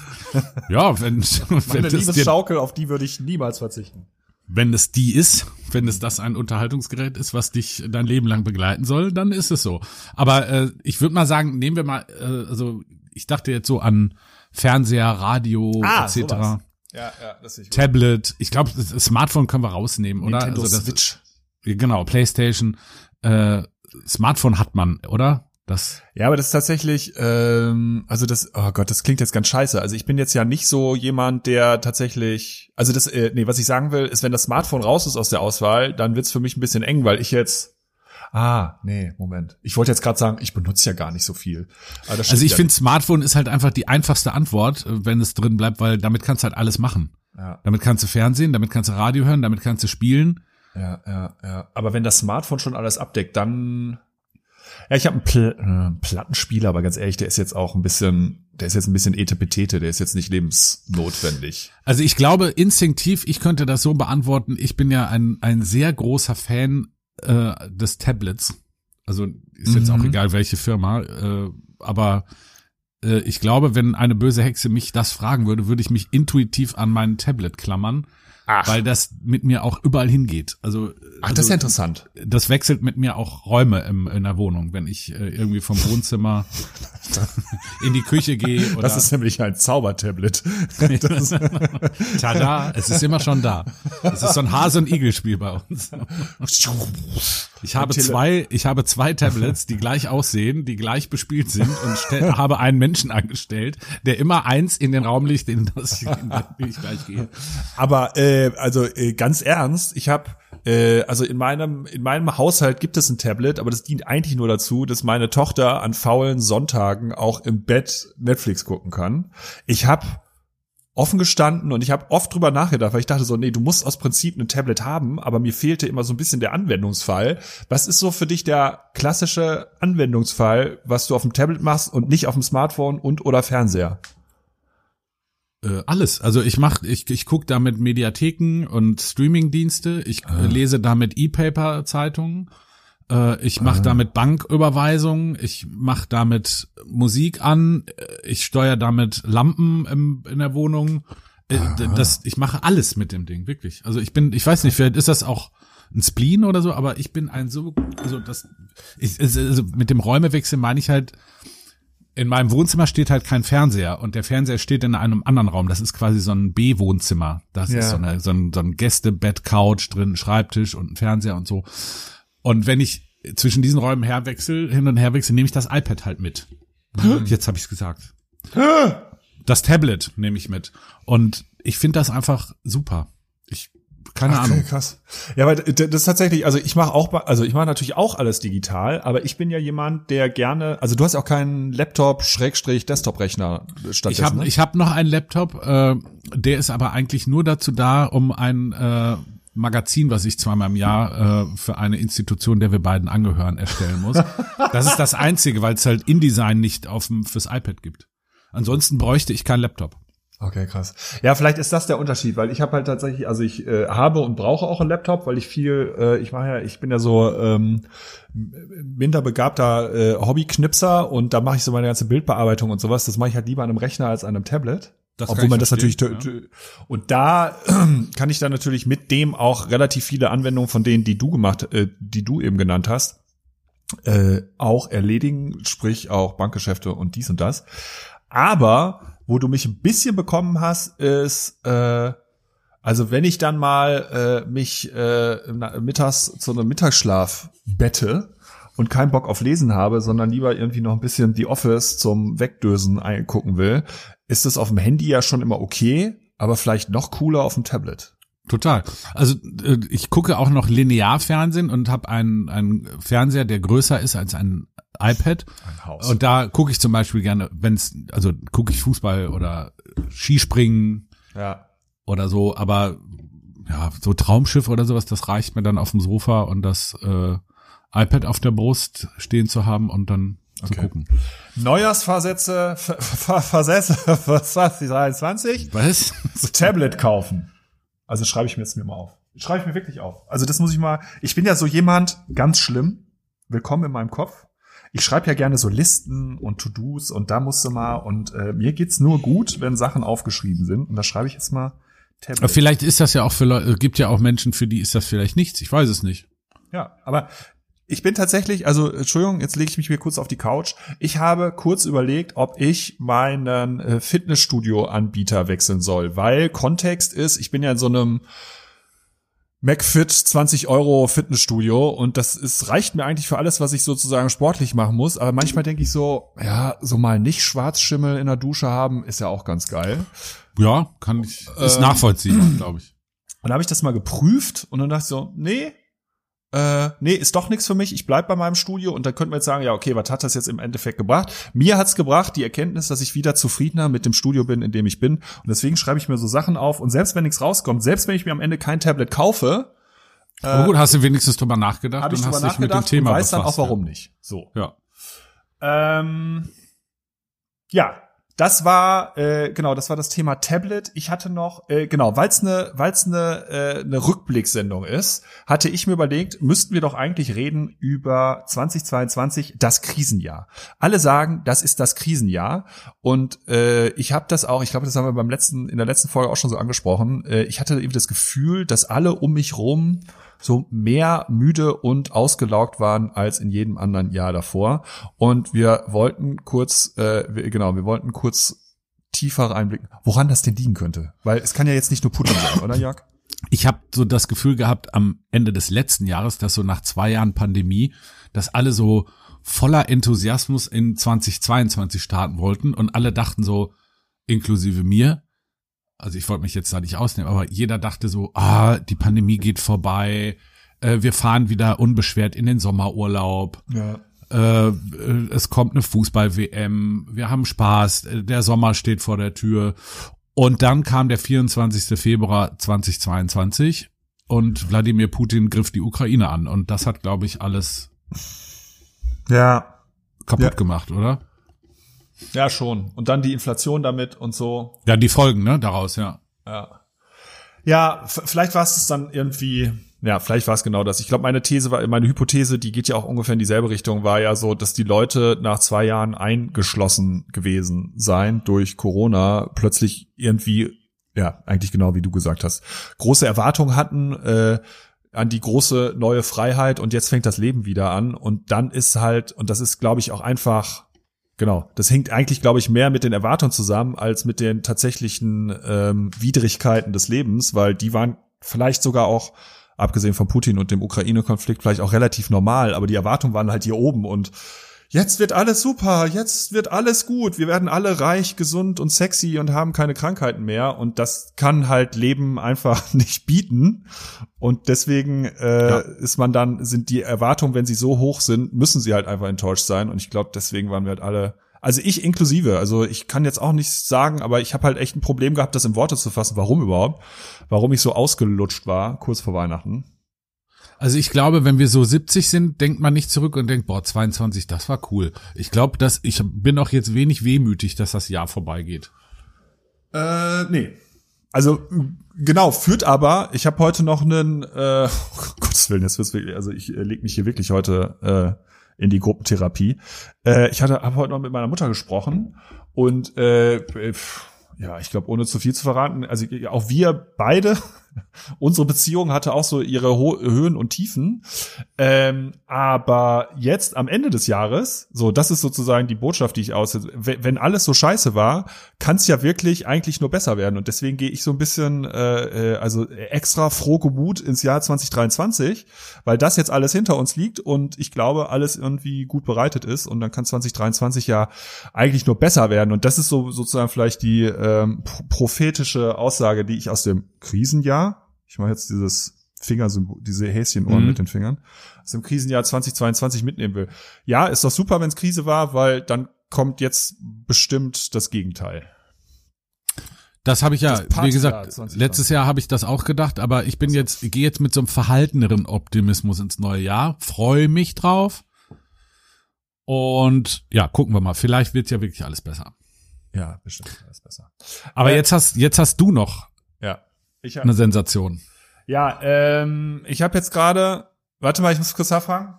Ja, wenn, wenn, Meine Liebesschaukel, auf die würde ich niemals verzichten. wenn es die ist, wenn es das ein Unterhaltungsgerät ist, was dich dein Leben lang begleiten soll, dann ist es so. Aber äh, ich würde mal sagen, nehmen wir mal, äh, also ich dachte jetzt so an Fernseher, Radio Ah, etc. sowas. Ja, ja, das ist Tablet. Ich glaube, das Smartphone können wir rausnehmen, oder? Nintendo also das, Switch. Genau, PlayStation. Äh, Smartphone hat man, oder? Das. Ja, aber das ist tatsächlich, ähm, also das, oh Gott, das klingt jetzt ganz scheiße. Also ich bin jetzt ja nicht so jemand, der tatsächlich, also das, äh, nee, was ich sagen will, ist, wenn das Smartphone raus ist aus der Auswahl, dann wird's für mich ein bisschen eng, weil ich jetzt, ah, nee, Moment. Ich wollte jetzt gerade sagen, ich benutze ja gar nicht so viel. Also ich ja finde, Smartphone ist halt einfach die einfachste Antwort, äh, wenn es drin bleibt, weil damit kannst du halt alles machen. Ja, Damit kannst du Fernsehen, damit kannst du Radio hören, damit kannst du spielen. Ja, ja, ja. Aber wenn das Smartphone schon alles abdeckt, dann, ja, ich habe einen Pl äh, Plattenspieler, aber ganz ehrlich, der ist jetzt auch ein bisschen, der ist jetzt ein bisschen etepetete, der ist jetzt nicht lebensnotwendig. Also ich glaube instinktiv, ich könnte das so beantworten. Ich bin ja ein, ein sehr großer Fan äh, des Tablets. Also ist jetzt Mhm. auch egal, welche Firma. Äh, aber äh, ich glaube, wenn eine böse Hexe mich das fragen würde, würde ich mich intuitiv an mein Tablet klammern, Ach, weil das mit mir auch überall hingeht. Also, Ach also das ist ja interessant. das wechselt mit mir auch Räume im, in der Wohnung, wenn ich äh, irgendwie vom Wohnzimmer in die Küche gehe oder Das ist nämlich ein Zaubertablet. Tada, es ist immer schon da. Es ist so ein Hase- und Igel-Spiel bei uns. Ich habe zwei, ich habe zwei Tablets, die gleich aussehen, die gleich bespielt sind und habe einen Menschen angestellt, der immer eins in den Raum legt, in das ich, in das ich gleich gehe. aber äh, also äh, ganz ernst, ich habe äh, also in meinem in meinem Haushalt gibt es ein Tablet, aber das dient eigentlich nur dazu, dass meine Tochter an faulen Sonntagen auch im Bett Netflix gucken kann. Ich habe offen gestanden und ich habe oft drüber nachgedacht, weil ich dachte so, nee, du musst aus Prinzip ein Tablet haben, aber mir fehlte immer so ein bisschen der Anwendungsfall. Was ist so für dich der klassische Anwendungsfall, was du auf dem Tablet machst und nicht auf dem Smartphone und oder Fernseher? Äh, alles. Also ich mach, ich, ich gucke damit Mediatheken und Streamingdienste. Ich äh, lese damit E-Paper-Zeitungen. Äh, ich mache damit Banküberweisungen. Ich mache damit Musik an. Äh, Ich steuere damit Lampen im, in der Wohnung. Äh, das, ich mache alles mit dem Ding, wirklich. Also ich bin, ich weiß nicht, vielleicht ist das auch ein Spleen oder so, aber ich bin ein so, also das, ich, also mit dem Räumewechsel meine ich halt, in meinem Wohnzimmer steht halt kein Fernseher und der Fernseher steht in einem anderen Raum. Das ist quasi so ein B-Wohnzimmer. Das Ja. ist so, eine, so ein, so ein Gästebett, Couch drin, Schreibtisch und ein Fernseher und so. Und wenn ich zwischen diesen Räumen herwechsel, hin und her wechsel, nehme ich das iPad halt mit. Jetzt habe ich es gesagt. Das Tablet nehme ich mit. Und ich finde das einfach super. Keine Ach, Ahnung. krass. Ja, aber d- das ist tatsächlich, also ich mache auch, also ich mache natürlich auch alles digital, aber ich bin ja jemand, der gerne, also du hast ja auch keinen Laptop Schrägstrich Desktop-Rechner stattdessen. Ich habe ne? ich hab noch einen Laptop, äh, der ist aber eigentlich nur dazu da, um ein äh, Magazin, was ich zweimal im Jahr äh, für eine Institution, der wir beiden angehören, erstellen muss. Das ist das Einzige, weil es halt InDesign nicht auf dem, fürs iPad gibt. Ansonsten bräuchte ich keinen Laptop. Okay, krass. Ja, vielleicht ist das der Unterschied, weil ich habe halt tatsächlich, also ich äh, habe und brauche auch einen Laptop, weil ich viel, äh, ich mache ja, ich bin ja so ähm, minder begabter äh, Hobbyknipser und da mache ich so meine ganze Bildbearbeitung und sowas. Das mache ich halt lieber an einem Rechner als an einem Tablet. Das Obwohl man das natürlich tö- und da kann ich dann natürlich mit dem auch relativ viele Anwendungen von denen, die du gemacht, äh, die du eben genannt hast, äh, auch erledigen, sprich auch Bankgeschäfte und dies und das. Aber wo du mich ein bisschen bekommen hast, ist äh, also wenn ich dann mal äh, mich äh, mittags zu einem Mittagsschlaf bette und keinen Bock auf Lesen habe, sondern lieber irgendwie noch ein bisschen The Office zum Wegdösen eingucken will, ist es auf dem Handy ja schon immer okay, aber vielleicht noch cooler auf dem Tablet. Total. Also äh, ich gucke auch noch Linearfernsehen und habe einen, einen Fernseher, der größer ist als ein iPad. Und da gucke ich zum Beispiel gerne, wenn's, also gucke ich Fußball oder Skispringen ja. oder so, aber ja, so Traumschiff oder sowas, das reicht mir dann auf dem Sofa und das äh, iPad auf der Brust stehen zu haben und dann zu Okay. gucken. Neujahrsversätze, Ver- Ver- Versätze für 2023. Was? Tablet kaufen. Also schreibe ich mir jetzt mir mal auf. Schreibe ich mir wirklich auf. Also das muss ich mal. Ich bin ja so jemand, ganz schlimm. Willkommen in meinem Kopf. Ich schreibe ja gerne so Listen und To-Dos und da musst du mal und äh, mir geht's nur gut, wenn Sachen aufgeschrieben sind. Und da schreibe ich jetzt mal Tablet. Vielleicht ist das ja auch für Leute, gibt ja auch Menschen, für die ist das vielleicht nichts. Ich weiß es nicht. Ja, aber ich bin tatsächlich, also Entschuldigung, jetzt lege ich mich hier kurz auf die Couch. Ich habe kurz überlegt, ob ich meinen äh, Fitnessstudio-Anbieter wechseln soll, weil Kontext ist, ich bin ja in so einem McFit 20 Euro Fitnessstudio und das ist, reicht mir eigentlich für alles, was ich sozusagen sportlich machen muss. Aber manchmal denke ich so, ja, so mal nicht Schwarzschimmel in der Dusche haben, ist ja auch ganz geil. Ja, kann ich, ist Ähm, nachvollziehbar, glaube ich. Und da habe ich das mal geprüft und dann dachte ich so, nee, äh, nee, ist doch nichts für mich. Ich bleib bei meinem Studio und dann könnte man jetzt sagen, ja, okay, was hat das jetzt im Endeffekt gebracht? Mir hat's gebracht, die Erkenntnis, dass ich wieder zufriedener mit dem Studio bin, in dem ich bin. Und deswegen schreibe ich mir so Sachen auf. Und selbst wenn nichts rauskommt, selbst wenn ich mir am Ende kein Tablet kaufe, Aber gut, hast du wenigstens drüber nachgedacht und hast dich mit dem Thema und weiß dann auch, warum nicht. So. Ja. Ähm, ja, das war äh, genau, das war das Thema Tablet. Ich hatte noch äh, genau, weil es eine weil's eine äh, eine Rückblicksendung ist, hatte ich mir überlegt, müssten wir doch eigentlich reden über 2022, das Krisenjahr. Alle sagen, das ist das Krisenjahr und äh, ich habe das auch, ich glaube, das haben wir beim letzten in der letzten Folge auch schon so angesprochen. Äh, ich hatte eben das Gefühl, dass alle um mich rum so mehr müde und ausgelaugt waren als in jedem anderen Jahr davor. Und wir wollten kurz, äh, wir- genau, wir wollten kurz tiefer reinblicken, woran das denn liegen könnte. Weil es kann ja jetzt nicht nur Putin sein, oder Jörg? Ich habe so das Gefühl gehabt am Ende des letzten Jahres, dass so nach zwei Jahren Pandemie, dass alle so voller Enthusiasmus in 2022 starten wollten und alle dachten so, inklusive mir, also ich wollte mich jetzt da nicht ausnehmen, aber jeder dachte so, ah, die Pandemie geht vorbei, äh, wir fahren wieder unbeschwert in den Sommerurlaub, Ja. äh, es kommt eine Fußball-WM, wir haben Spaß, äh, der Sommer steht vor der Tür. Und dann kam der 24. Februar 2022 und Wladimir Putin griff die Ukraine an. Und das hat, glaube ich, alles Ja. kaputt Ja. gemacht, oder? Ja, schon. Und dann die Inflation damit und so. Ja, die Folgen, ne, daraus, ja. Ja. Ja, vielleicht war es dann irgendwie, ja, vielleicht war es genau das. Ich glaube, meine These war, meine Hypothese, die geht ja auch ungefähr in dieselbe Richtung, war ja so, dass die Leute nach zwei Jahren eingeschlossen gewesen seien durch Corona, plötzlich irgendwie, ja, eigentlich genau wie du gesagt hast, große Erwartungen hatten, äh, an die große neue Freiheit und jetzt fängt das Leben wieder an und dann ist halt, und das ist, glaube ich, auch einfach, genau, das hängt eigentlich, glaube ich, mehr mit den Erwartungen zusammen als mit den tatsächlichen ähm, Widrigkeiten des Lebens, weil die waren vielleicht sogar auch, abgesehen von Putin und dem Ukraine-Konflikt, vielleicht auch relativ normal, aber die Erwartungen waren halt hier oben und jetzt wird alles super, jetzt wird alles gut, wir werden alle reich, gesund und sexy und haben keine Krankheiten mehr. Und das kann halt Leben einfach nicht bieten. Und deswegen äh, ja. ist man dann sind die Erwartungen, wenn sie so hoch sind, müssen sie halt einfach enttäuscht sein. Und ich glaube, deswegen waren wir halt alle also ich inklusive, also ich kann jetzt auch nichts sagen, aber ich habe halt echt ein Problem gehabt, das in Worte zu fassen, warum überhaupt, warum ich so ausgelutscht war kurz vor Weihnachten. Also ich glaube, wenn wir so 70 sind, denkt man nicht zurück und denkt, boah, 22, das war cool. Ich glaube, dass ich bin auch jetzt wenig wehmütig, dass das Jahr vorbeigeht. Äh, nee. Also genau, führt aber, ich habe heute noch einen, äh, oh Gottes Willen, jetzt wird's wirklich, also ich äh, leg mich hier wirklich heute äh, in die Gruppentherapie. Äh, ich hatte habe heute noch mit meiner Mutter gesprochen und äh, ja, ich glaube, ohne zu viel zu verraten, also auch wir beide unsere Beziehung hatte auch so ihre Ho Höhen und Tiefen. Ähm, aber jetzt am Ende des Jahres, so, das ist sozusagen die Botschaft, die ich aus, wenn alles so scheiße war, kann es ja wirklich eigentlich nur besser werden. Und deswegen gehe ich so ein bisschen, äh, äh also extra froh gemut ins Jahr 2023, weil das jetzt alles hinter uns liegt und ich glaube, alles irgendwie gut bereitet ist. Und dann kann 2023 ja eigentlich nur besser werden. Und das ist so sozusagen vielleicht die ähm, prophetische Aussage, die ich aus dem Krisenjahr. Ich mache jetzt dieses Fingersymbol, diese Häschenohren mhm. mit den Fingern, aus dem Krisenjahr 2022 mitnehmen will. Ja, ist doch super, wenn es Krise war, weil dann kommt jetzt bestimmt das Gegenteil. Das habe ich ja, wie gesagt, letztes Jahr habe ich das auch gedacht, aber ich bin so. jetzt, gehe jetzt mit so einem verhalteneren Optimismus ins neue Jahr, freue mich drauf. Und ja, gucken wir mal. Vielleicht wird's ja wirklich alles besser. Ja, bestimmt alles besser. Aber äh, jetzt hast jetzt hast du noch ich hab, eine Sensation. Ja, ähm, ich habe jetzt gerade, warte mal, ich muss kurz nachfragen.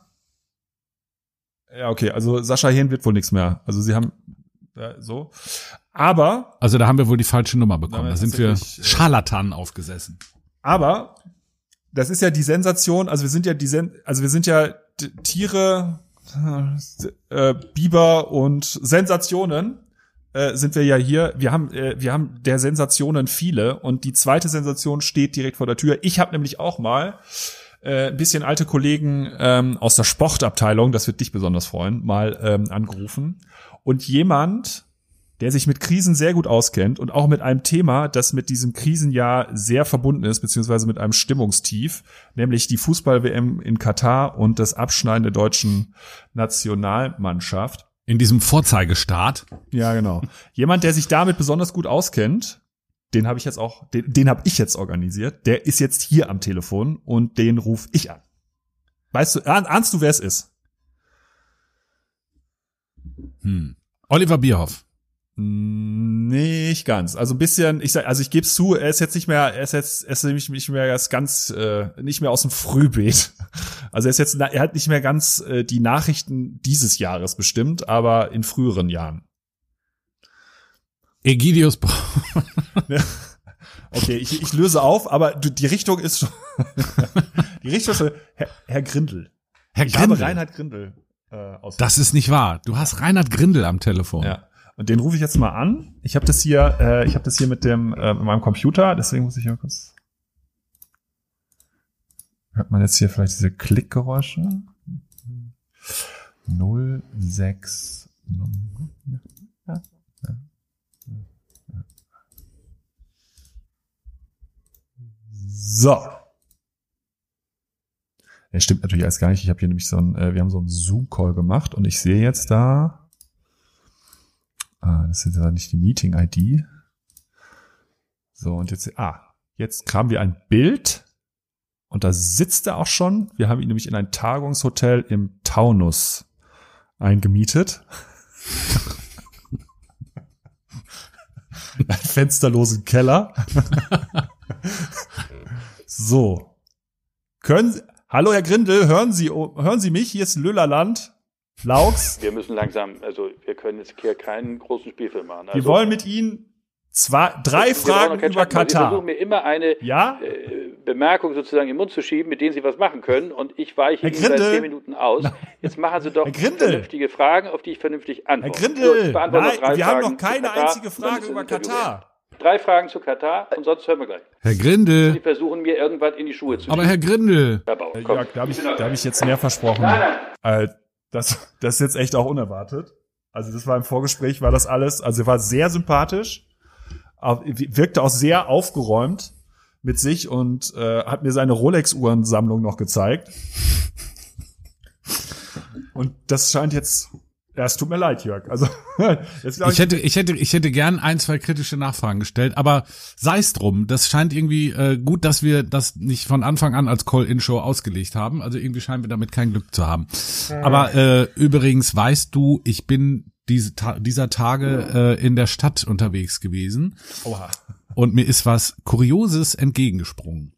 Ja, okay, also Sascha Hehn wird wohl nichts mehr. Also sie haben äh, so. Aber. Also da haben wir wohl die falsche Nummer bekommen. Da sind wir äh, Scharlatanen aufgesessen. Aber das ist ja die Sensation, also wir sind ja die Sen also wir sind ja Tiere, äh, Biber und Sensationen äh, sind wir ja hier. Wir haben, äh, wir haben der Sensationen viele und die zweite Sensation steht direkt vor der Tür. Ich habe nämlich auch mal äh, ein bisschen alte Kollegen ähm, aus der Sportabteilung, das wird dich besonders freuen, mal ähm, angerufen. Und jemand, der sich mit Krisen sehr gut auskennt und auch mit einem Thema, das mit diesem Krisenjahr sehr verbunden ist, beziehungsweise mit einem Stimmungstief, nämlich die Fußball-WM in Katar und das Abschneiden der deutschen Nationalmannschaft. In diesem Vorzeigestaat. Ja, genau. Jemand, der sich damit besonders gut auskennt, den habe ich jetzt auch, den, den habe ich jetzt organisiert. Der ist jetzt hier am Telefon und den ruf ich an. Weißt du, ahnst du, wer es ist? Hm. Oliver Bierhoff. Nicht ganz. Also ein bisschen, ich sag, also ich gebe zu, er ist jetzt nicht mehr, er ist jetzt, er ist nämlich nicht mehr ganz, ganz äh, nicht mehr aus dem Frühbeet. Also er ist jetzt, er hat nicht mehr ganz äh, die Nachrichten dieses Jahres bestimmt, aber in früheren Jahren. Egidius. okay, ich, ich löse auf, aber die Richtung ist schon, die Richtung ist schon, Herr, Herr Grindel. Herr Grindel. Ich habe Reinhard Grindel. Äh, das ist nicht wahr. Du hast Reinhard Grindel am Telefon. Ja. Und den rufe ich jetzt mal an. Ich habe das hier, äh, ich habe das hier mit dem äh, mit meinem Computer, deswegen muss ich hier kurz. Hört man jetzt hier vielleicht diese Klickgeräusche? 06 So. Er stimmt natürlich alles gar nicht. Ich habe hier nämlich so ein, äh, wir haben so einen Zoom-Call gemacht und ich sehe jetzt da Ah, das ist ja nicht die Meeting-ID. So, und jetzt, ah, jetzt haben wir ein Bild und da sitzt er auch schon. Wir haben ihn nämlich in ein Tagungshotel im Taunus eingemietet. ein fensterlosen Keller. so. Können Sie, hallo Herr Grindel, hören Sie, hören Sie mich? Hier ist Lüllerland. Laux. Wir müssen langsam, also wir können jetzt hier keinen großen Spielfilm machen. Also, wir wollen mit Ihnen zwei, drei Fragen über Katar. Sie versuchen mir immer eine ja? äh, Bemerkung sozusagen im Mund zu schieben, mit denen Sie was machen können. Und ich weiche Ihnen seit zehn Minuten aus. Jetzt machen Sie doch vernünftige Fragen, auf die ich vernünftig antworte. Herr Grindel, so, nein, wir Fragen haben noch keine einzige Frage über Katar. Drei Fragen zu Katar und sonst hören wir gleich. Herr Grindel. Sie versuchen mir irgendwas in die Schuhe zu Aber Herr Grindel. Herr Bauer, komm. Ja, da habe ich, da hab ich jetzt mehr versprochen. Nein, nein. Äh, das, das ist jetzt echt auch unerwartet. Also das war im Vorgespräch, war das alles, also er war sehr sympathisch, wirkte auch sehr aufgeräumt mit sich und äh, hat mir seine Rolex-Uhrensammlung noch gezeigt. Und das scheint jetzt ja, es tut mir leid, Jörg. Also jetzt ich, ich hätte, ich hätte, ich hätte gern ein, zwei kritische Nachfragen gestellt, aber sei es drum. Das scheint irgendwie äh, gut, dass wir das nicht von Anfang an als Call-in-Show ausgelegt haben. Also irgendwie scheinen wir damit kein Glück zu haben. Aber äh, übrigens weißt du, ich bin diese Ta dieser Tage äh, in der Stadt unterwegs gewesen. Oha. Und mir ist was Kurioses entgegengesprungen.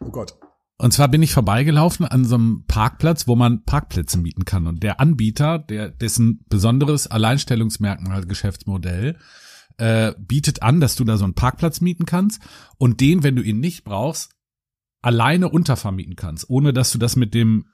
Oh Gott. Und zwar bin ich vorbeigelaufen an so einem Parkplatz, wo man Parkplätze mieten kann. Und der Anbieter, der dessen besonderes Alleinstellungsmerkmal Geschäftsmodell äh, bietet an, dass du da so einen Parkplatz mieten kannst und den, wenn du ihn nicht brauchst, alleine untervermieten kannst, ohne dass du das mit dem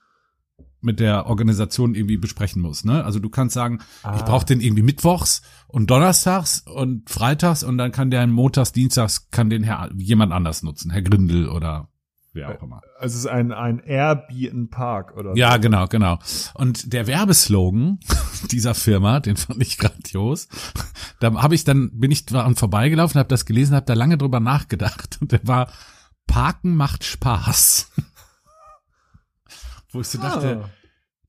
mit der Organisation irgendwie besprechen musst. Ne? Also du kannst sagen, ah. ich brauche den irgendwie mittwochs und donnerstags und freitags und dann kann der montags, dienstags kann den Herr jemand anders nutzen, Herr Grindel oder wer auch immer. Also es ist ein, ein Airbnb Park oder Ja, so. genau, genau. Und der Werbeslogan dieser Firma, den fand ich grandios. Da habe ich dann, bin ich dran vorbeigelaufen, habe das gelesen, habe da lange drüber nachgedacht. Und der war, Parken macht Spaß. Wo ich so ah. dachte,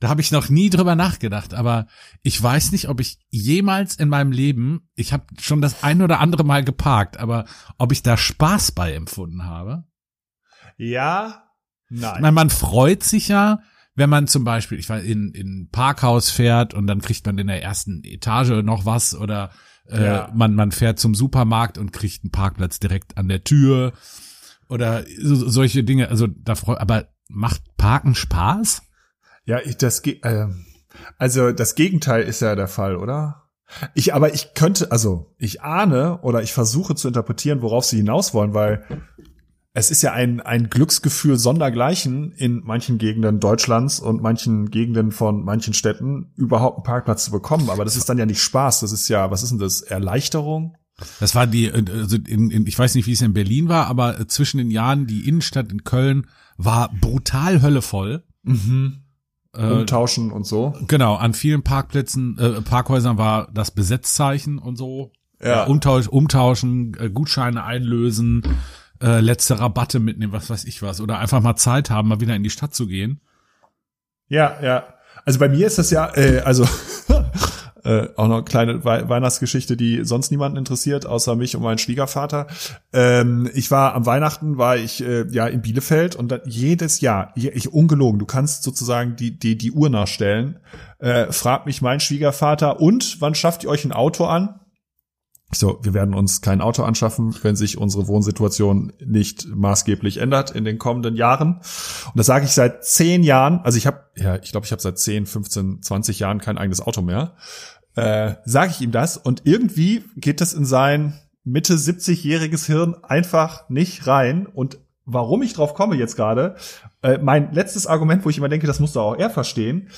da habe ich noch nie drüber nachgedacht, aber ich weiß nicht, ob ich jemals in meinem Leben, ich habe schon das ein oder andere Mal geparkt, aber ob ich da Spaß bei empfunden habe. Ja, nein. Meine, man freut sich ja, wenn man zum Beispiel, ich weiß, in, in Parkhaus fährt und dann kriegt man in der ersten Etage noch was oder äh, ja. man, man fährt zum Supermarkt und kriegt einen Parkplatz direkt an der Tür oder so, solche Dinge. Also da freut, aber macht Parken Spaß? Ja, ich, das äh, also das Gegenteil ist ja der Fall, oder? Ich, aber ich könnte, also ich ahne oder ich versuche zu interpretieren, worauf sie hinaus wollen, weil es ist ja ein, ein Glücksgefühl sondergleichen in manchen Gegenden Deutschlands und manchen Gegenden von manchen Städten überhaupt einen Parkplatz zu bekommen. Aber das ist dann ja nicht Spaß. Das ist ja, was ist denn das? Erleichterung? Das war die, also in, in, ich weiß nicht, wie es in Berlin war, aber zwischen den Jahren die Innenstadt in Köln war brutal höllevoll. Mhm. Äh, Umtauschen und so. Genau, an vielen Parkplätzen, äh, Parkhäusern war das Besetzzeichen und so. Ja. Äh, umtausch, umtauschen, äh, Gutscheine einlösen äh, letzte Rabatte mitnehmen, was weiß ich was, oder einfach mal Zeit haben, mal wieder in die Stadt zu gehen. Ja, ja. Also bei mir ist das ja, äh, also äh, auch noch eine kleine We Weihnachtsgeschichte, die sonst niemanden interessiert, außer mich und meinen Schwiegervater. Ähm, ich war am Weihnachten, war ich äh, ja in Bielefeld und dann jedes Jahr, ich ungelogen, du kannst sozusagen die die die Uhr nachstellen. Äh, fragt mich mein Schwiegervater und wann schafft ihr euch ein Auto an? So, wir werden uns kein Auto anschaffen, wenn sich unsere Wohnsituation nicht maßgeblich ändert in den kommenden Jahren. Und das sage ich seit zehn Jahren. Also ich habe, ja, ich glaube, ich habe seit zehn, 15, 20 Jahren kein eigenes Auto mehr. Äh, sage ich ihm das und irgendwie geht das in sein Mitte 70-jähriges Hirn einfach nicht rein. Und warum ich drauf komme jetzt gerade, äh, mein letztes Argument, wo ich immer denke, das muss doch auch er verstehen,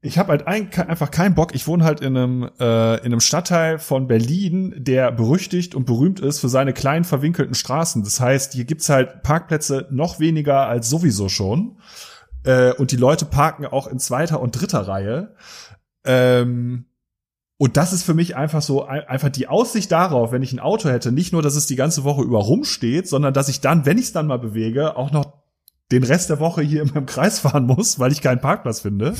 ich habe halt ein, einfach keinen Bock. Ich wohne halt in einem, äh, in einem Stadtteil von Berlin, der berüchtigt und berühmt ist für seine kleinen verwinkelten Straßen. Das heißt, hier gibt's halt Parkplätze noch weniger als sowieso schon. Äh, und die Leute parken auch in zweiter und dritter Reihe. Ähm, und das ist für mich einfach so, einfach die Aussicht darauf, wenn ich ein Auto hätte, nicht nur, dass es die ganze Woche über rumsteht, sondern dass ich dann, wenn ich es dann mal bewege, auch noch den Rest der Woche hier in meinem Kreis fahren muss, weil ich keinen Parkplatz finde.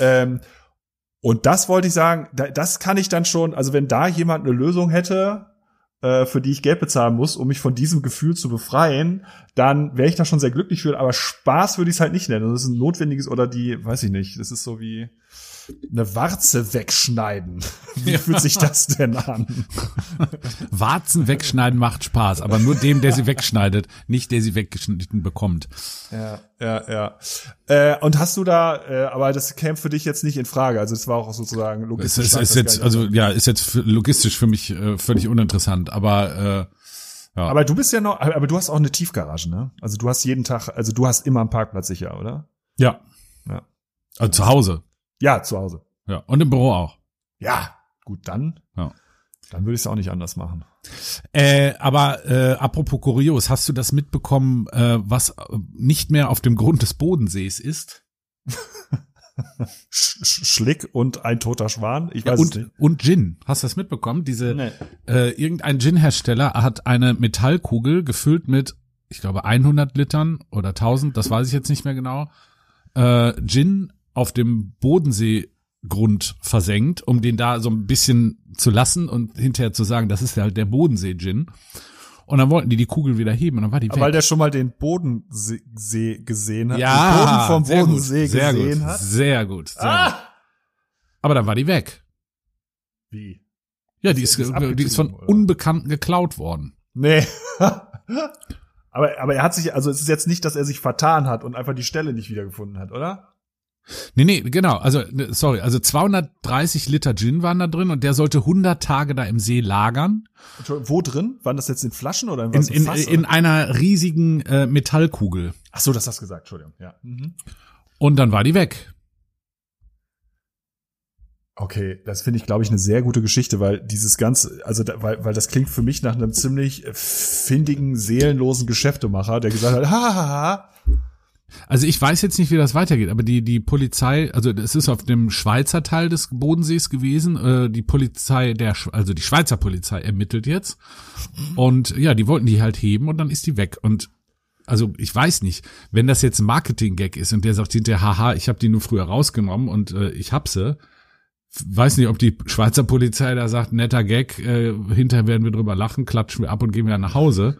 ähm, und das wollte ich sagen, das kann ich dann schon, also wenn da jemand eine Lösung hätte, äh, für die ich Geld bezahlen muss, um mich von diesem Gefühl zu befreien, dann wäre ich da schon sehr glücklich für. Aber Spaß würde ich es halt nicht nennen. Das ist ein notwendiges oder die, weiß ich nicht, das ist so wie, eine Warze wegschneiden. Wie fühlt sich das denn an? Warzen wegschneiden macht Spaß, aber nur dem, der sie wegschneidet, nicht der sie weggeschnitten bekommt. Ja, ja, ja. Äh, und hast du da, äh, aber das käme für dich jetzt nicht in Frage. Also es war auch sozusagen logistisch. Es ist, ist jetzt, also ja, ist jetzt logistisch für mich äh, völlig uninteressant, aber äh, ja. Aber du bist ja noch, aber du hast auch eine Tiefgarage, ne? Also du hast jeden Tag, also du hast immer einen Parkplatz sicher, oder? Ja. Ja. Also zu Hause. Ja, zu Hause. Ja. Und im Büro auch. Ja. Gut, dann. Ja. Dann würde ich es auch nicht anders machen. Äh, aber äh, apropos kurios, hast du das mitbekommen, äh, was nicht mehr auf dem Grund des Bodensees ist? Schlick und ein toter Schwan. Ich weiß ja, und, nicht. Und Gin. Hast du das mitbekommen? Diese nee. äh, irgendein Gin-Hersteller hat eine Metallkugel gefüllt mit, ich glaube 100 Litern oder 1000, das weiß ich jetzt nicht mehr genau. Äh, Gin auf dem Bodenseegrund versenkt, um den da so ein bisschen zu lassen und hinterher zu sagen, das ist halt der Bodensee-Gin. Und dann wollten die die Kugel wieder heben und dann war die weg. Weil der schon mal den Bodensee gesehen hat. Ja, den Boden vom Bodensee gut, gesehen gut, hat. Sehr gut. Sehr ah! gut. Aber dann war die weg. Wie? Ja, die ist, ist die ist von oder? Unbekannten geklaut worden. Nee. aber, aber er hat sich, also es ist jetzt nicht, dass er sich vertan hat und einfach die Stelle nicht wiedergefunden hat, oder? Nee, nee, genau. Also, ne, sorry, also 230 Liter Gin waren da drin und der sollte 100 Tage da im See lagern. Wo drin? Waren das jetzt in Flaschen oder in was? In, in, Fass, in einer riesigen äh, Metallkugel. Ach so, das hast du gesagt, Entschuldigung, ja. Mhm. Und dann war die weg. Okay, das finde ich, glaube ich, eine sehr gute Geschichte, weil dieses ganze, also da, weil, weil das klingt für mich nach einem ziemlich findigen, seelenlosen Geschäftemacher, der gesagt hat, ha, ha, ha, also ich weiß jetzt nicht, wie das weitergeht, aber die die Polizei, also es ist auf dem Schweizer Teil des Bodensees gewesen. Äh, die Polizei, der also die Schweizer Polizei ermittelt jetzt und ja, die wollten die halt heben und dann ist die weg und also ich weiß nicht, wenn das jetzt ein Marketing-Gag ist und der sagt hinterher, haha, ich habe die nur früher rausgenommen und äh, ich hab sie, weiß nicht, ob die Schweizer Polizei da sagt, netter Gag, äh, hinterher werden wir drüber lachen, klatschen wir ab und gehen wieder nach Hause.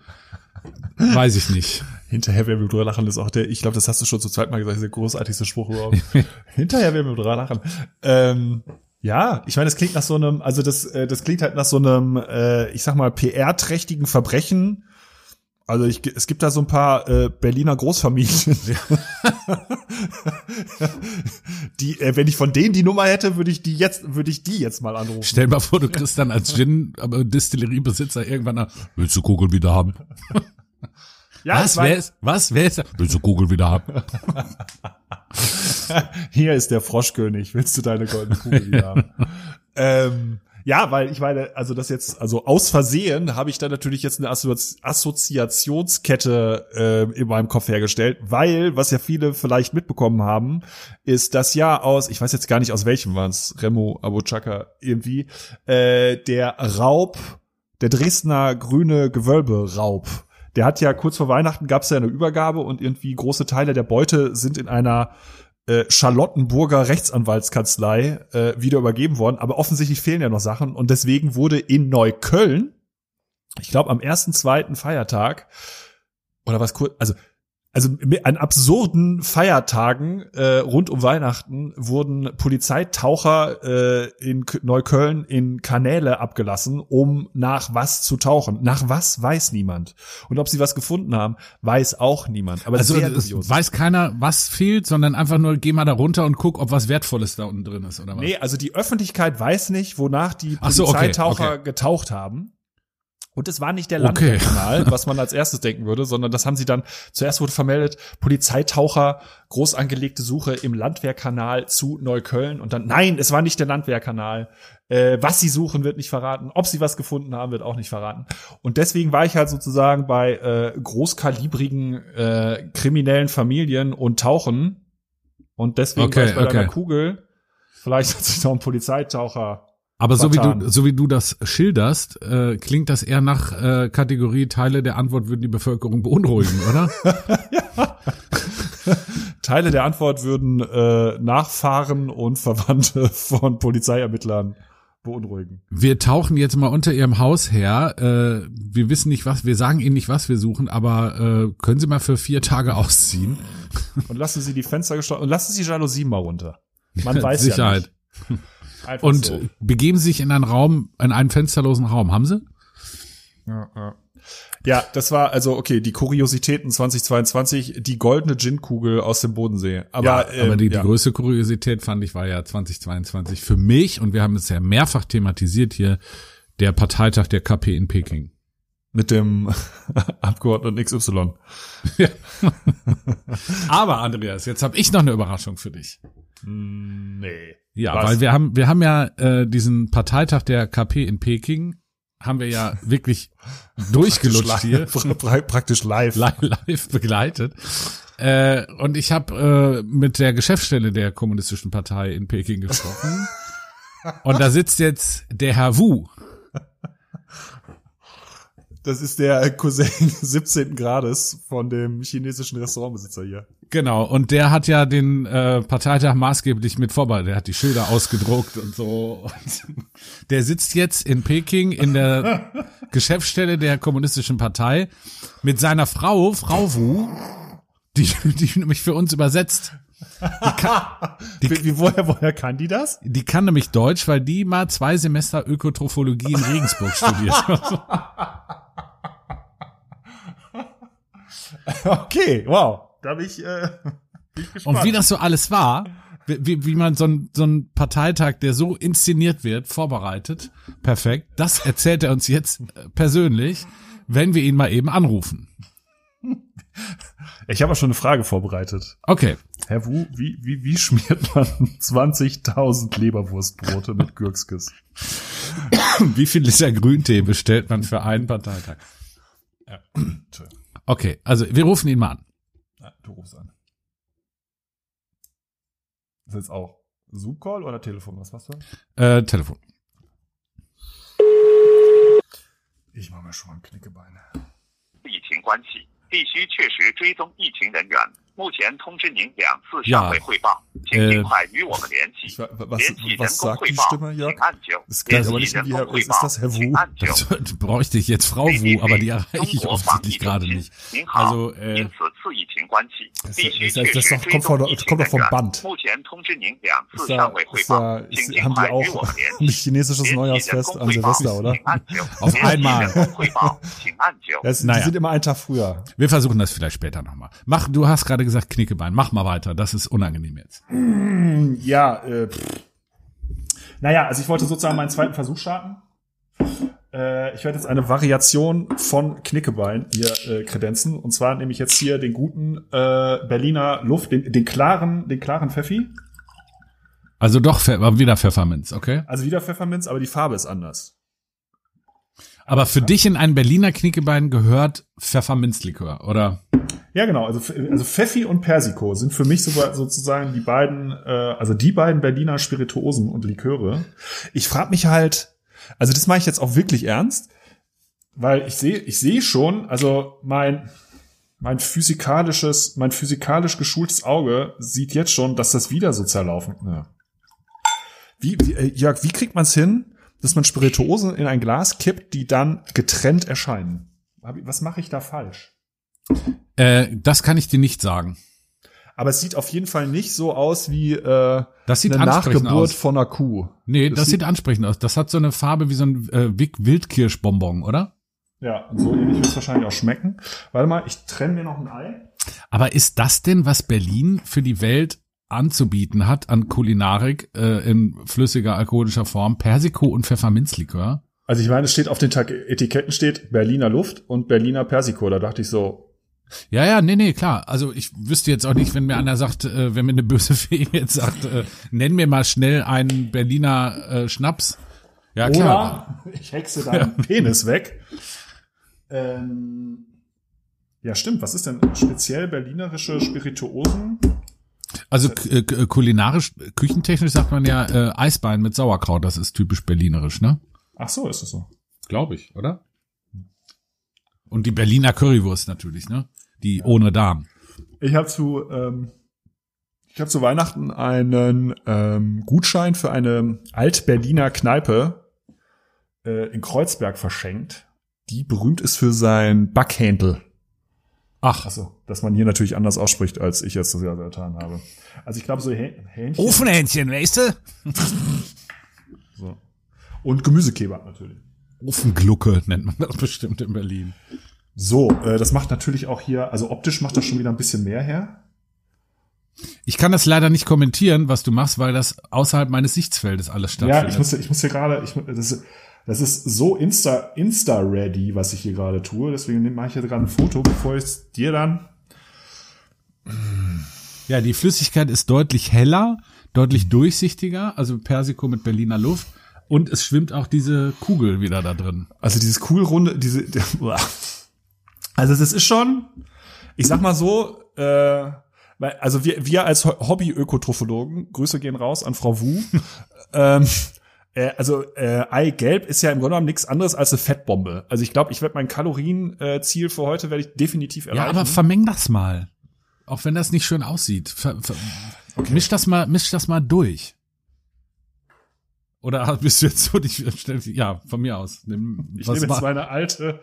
Weiß ich nicht. Hinterher werden wir drüber lachen, ist auch der, ich glaube, das hast du schon zu zweit mal gesagt, der großartigste Spruch überhaupt. Hinterher werden wir drüber lachen. Ähm, ja, ich meine, das klingt nach so einem, also das, äh, das klingt halt nach so einem, äh, ich sag mal, PR-trächtigen Verbrechen. Also ich, es gibt da so ein paar äh, Berliner Großfamilien. die, äh, wenn ich von denen die Nummer hätte, würde ich die jetzt, würde ich die jetzt mal anrufen. Stell mal vor, du kriegst dann als Gin, aber Distilleriebesitzer irgendwann nach, willst du Kugel wieder haben? Ja, was, wer ist, was, wer ist, willst du Kugel wieder haben? Hier ist der Froschkönig, willst du deine goldene Kugel wieder haben? ähm, ja, weil ich meine, also das jetzt, also aus Versehen habe ich da natürlich jetzt eine Assozi Assoziationskette äh, in meinem Kopf hergestellt, weil, was ja viele vielleicht mitbekommen haben, ist das ja aus, ich weiß jetzt gar nicht aus welchem war es, Remo Abochaka irgendwie, äh, der Raub, der Dresdner grüne Gewölbe-Raub der hat ja kurz vor Weihnachten gab es ja eine Übergabe und irgendwie große Teile der Beute sind in einer äh, Charlottenburger Rechtsanwaltskanzlei äh, wieder übergeben worden. Aber offensichtlich fehlen ja noch Sachen und deswegen wurde in Neukölln, ich glaube am ersten, zweiten Feiertag oder was kurz, also also an absurden Feiertagen äh, rund um Weihnachten wurden Polizeitaucher äh, in Neukölln in Kanäle abgelassen, um nach was zu tauchen. Nach was weiß niemand. Und ob sie was gefunden haben, weiß auch niemand. Aber also es weiß keiner, was fehlt, sondern einfach nur geh mal da runter und guck, ob was Wertvolles da unten drin ist oder was. Nee, also die Öffentlichkeit weiß nicht, wonach die Polizeitaucher so, okay, okay. getaucht haben. Und es war nicht der Landwehrkanal, okay. was man als erstes denken würde, sondern das haben sie dann, zuerst wurde vermeldet, Polizeitaucher, groß angelegte Suche im Landwehrkanal zu Neukölln und dann, nein, es war nicht der Landwehrkanal. Äh, was sie suchen, wird nicht verraten. Ob sie was gefunden haben, wird auch nicht verraten. Und deswegen war ich halt sozusagen bei äh, großkalibrigen äh, kriminellen Familien und Tauchen. Und deswegen okay, war ich bei okay. Kugel. Vielleicht hat sich noch ein Polizeitaucher aber so wie du so wie du das schilderst, äh, klingt das eher nach äh, Kategorie Teile der Antwort würden die Bevölkerung beunruhigen, oder? ja. Teile der Antwort würden äh, Nachfahren und Verwandte von Polizeiermittlern beunruhigen. Wir tauchen jetzt mal unter Ihrem Haus her. Äh, wir wissen nicht was, wir sagen Ihnen nicht, was wir suchen, aber äh, können Sie mal für vier Tage ausziehen? Und lassen Sie die Fenster geschlossen und lassen Sie Jalousien mal runter. Man weiß Sicherheit. ja nicht. Und so. begeben sich in einen Raum, in einen fensterlosen Raum. Haben sie? Ja, ja. Ja, das war also okay, die Kuriositäten 2022, die goldene Gin-Kugel aus dem Bodensee. Aber, ja, ähm, aber die, ja. die größte Kuriosität fand ich war ja 2022 für mich und wir haben es ja mehrfach thematisiert hier, der Parteitag der KP in Peking. Mit dem Abgeordneten XY. Ja. aber Andreas, jetzt habe ich noch eine Überraschung für dich. Nee. Ja, Was? weil wir haben wir haben ja äh, diesen Parteitag der KP in Peking haben wir ja wirklich durchgelutscht hier. Praktisch live. Live begleitet. Äh, und ich habe äh, mit der Geschäftsstelle der Kommunistischen Partei in Peking gesprochen. und da sitzt jetzt der Herr Wu. Das ist der Cousin 17. Grades von dem chinesischen Restaurantbesitzer hier. Genau, und der hat ja den äh, Parteitag maßgeblich mit vorbei. Der hat die Schilder ausgedruckt und so. Und der sitzt jetzt in Peking in der Geschäftsstelle der Kommunistischen Partei mit seiner Frau, Frau Wu, die, die nämlich für uns übersetzt. Die kann, die, wie, woher, woher kann die das? Die kann nämlich Deutsch, weil die mal zwei Semester Ökotrophologie in Regensburg studiert. okay, wow. Da bin ich, äh, bin ich gespannt. Und wie das so alles war, wie, wie man so ein, so ein Parteitag, der so inszeniert wird, vorbereitet, perfekt, das erzählt er uns jetzt äh, persönlich, wenn wir ihn mal eben anrufen. Ich habe auch schon eine Frage vorbereitet. Okay. Herr Wu, wie, wie, wie schmiert man 20.000 Leberwurstbrote mit Gürkskes? Wie viel Liter Grüntee bestellt man für einen Parteitag? Ja. Okay, also wir rufen ihn mal an. Ja, du rufst an. Das ist jetzt auch Zoom-Call oder Telefon? Was machst du? Äh, Telefon. Ich mache mir schon mal ein Knickebein. 疫情关系，必须确实追踪疫情人员。 ja, was, sagt die Stimme, Jörg? Ist, das Herr Wu? Das bräuchte ich jetzt Frau Wu, aber die erreiche ich offensichtlich gerade nicht. Also, äh, das, das, das, kommt, von, kommt doch vom Band. Ist da, ist da, haben die auch ein chinesisches Neujahrsfest an Silvester, oder? Auf einmal. das, die sind immer einen Tag früher. Wir versuchen das vielleicht später nochmal. Mach, du hast gerade gesagt Knickebein. Mach mal weiter. Das ist unangenehm jetzt. Ja, äh, naja, also ich wollte sozusagen meinen zweiten Versuch starten. Äh, ich werde jetzt eine Variation von Knickebein hier äh, kredenzen. Und zwar nehme ich jetzt hier den guten äh, Berliner Luft, den, den klaren, den klaren Pfeffi. Also doch wieder Pfefferminz, okay? Also wieder Pfefferminz, aber die Farbe ist anders. Aber für dich in ein Berliner Knickebein gehört Pfefferminzlikör, oder? Ja, genau. Also, also Pfeffi und Persico sind für mich sogar sozusagen die beiden, äh, also die beiden Berliner Spirituosen und Liköre. Ich frage mich halt, also das mache ich jetzt auch wirklich ernst, weil ich sehe, ich sehe schon, also mein mein physikalisches, mein physikalisch geschultes Auge sieht jetzt schon, dass das wieder so zerlaufen. Ja. Wie, wie äh, Jörg, wie kriegt man es hin, dass man Spirituosen in ein Glas kippt, die dann getrennt erscheinen? Was mache ich da falsch? Äh, das kann ich dir nicht sagen. Aber es sieht auf jeden Fall nicht so aus wie äh, das sieht eine Nachgeburt aus. von einer Kuh. Nee, das, das sieht, sieht, ansprechend aus. Das hat so eine Farbe wie so ein äh, Wildkirschbonbon, oder? Ja, und so ähnlich wird es wahrscheinlich auch schmecken. Warte mal, ich trenne mir noch ein Ei. Aber ist das denn, was Berlin für die Welt anzubieten hat an Kulinarik äh, in flüssiger alkoholischer Form? Persiko und Pfefferminzlikör? Also ich meine, es steht auf den Tag Etiketten steht Berliner Luft und Berliner Persiko. Da dachte ich so, ja, ja, nee, nee, klar. Also ich wüsste jetzt auch nicht, wenn mir einer sagt, äh, wenn mir eine böse Fee jetzt sagt, äh, nenn mir mal schnell einen Berliner äh, Schnaps. Ja, klar. Oder ich hexe deinen ja. Penis weg. Ähm, ja, stimmt. Was ist denn speziell berlinerische Spirituosen? Also äh, kulinarisch, küchentechnisch sagt man ja äh, Eisbein mit Sauerkraut. Das ist typisch berlinerisch, ne? Ach so, ist es so. Glaube ich, oder? Und die Berliner Currywurst natürlich, ne? Die ja. ohne Darm. Ich habe zu, ähm, ich habe zu Weihnachten einen ähm, Gutschein für eine Alt-Berliner Kneipe äh, in Kreuzberg verschenkt, die berühmt ist für sein Backhändel. Ach. Achso, dass man hier natürlich anders ausspricht, als ich jetzt das ja getan habe. Also ich glaube, so Hähnchen. Ofenhähnchen, weißt du? so. Und Gemüsekebab natürlich. Ofenglucke nennt man das bestimmt in Berlin. So, äh, das macht natürlich auch hier, also optisch macht das schon wieder ein bisschen mehr her. Ich kann das leider nicht kommentieren, was du machst, weil das außerhalb meines Sichtfeldes alles stattfindet. Ja, ich muss, ich muss hier gerade, ich, das, das ist so insta, insta ready, was ich hier gerade tue. Deswegen mache ich hier gerade ein Foto, bevor ich es dir dann. Ja, die Flüssigkeit ist deutlich heller, deutlich durchsichtiger, also Persiko mit Berliner Luft. Und es schwimmt auch diese Kugel wieder da drin. Also dieses Kugelrunde, diese, also es ist schon, ich sag mal so, äh, also wir, wir als Hobby-Ökotrophologen, Grüße gehen raus an Frau Wu, ähm, äh, also äh, Eigelb ist ja im Grunde genommen nichts anderes als eine Fettbombe. Also ich glaube, ich werde mein Kalorienziel äh, für heute werde ich definitiv erreichen. Ja, aber vermeng das mal. Auch wenn das nicht schön aussieht. Ver, ver, okay. Misch das mal, misch das mal durch. Oder bist du jetzt so dich ja, von mir aus. Nimm, ich nehme jetzt meine alte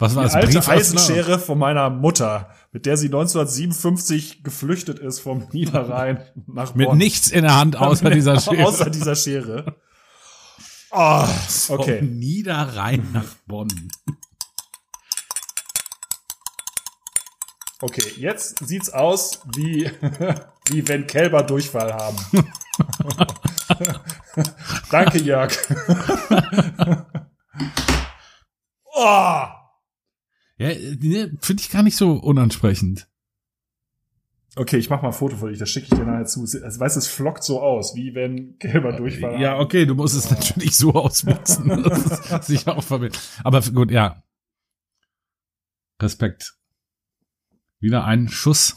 was war die alte Eisenschere von meiner Mutter, mit der sie 1957 geflüchtet ist vom Niederrhein nach Bonn. Mit nichts in der Hand außer dieser Schere. Außer dieser Schere. Oh, okay. Vom Niederrhein nach Bonn. Okay, jetzt sieht's aus wie, wie wenn Kälber Durchfall haben. Danke, Jörg. oh! Ja, ne, finde ich gar nicht so unansprechend. Okay, ich mach mal ein Foto von dich, das schicke ich dir nachher zu. Also, weißt es flockt so aus, wie wenn gelber Durchfall. Ja, okay, du musst es natürlich so ausnutzen. das ist sicher auch verwirrt. Aber gut, ja. Respekt. Wieder ein Schuss.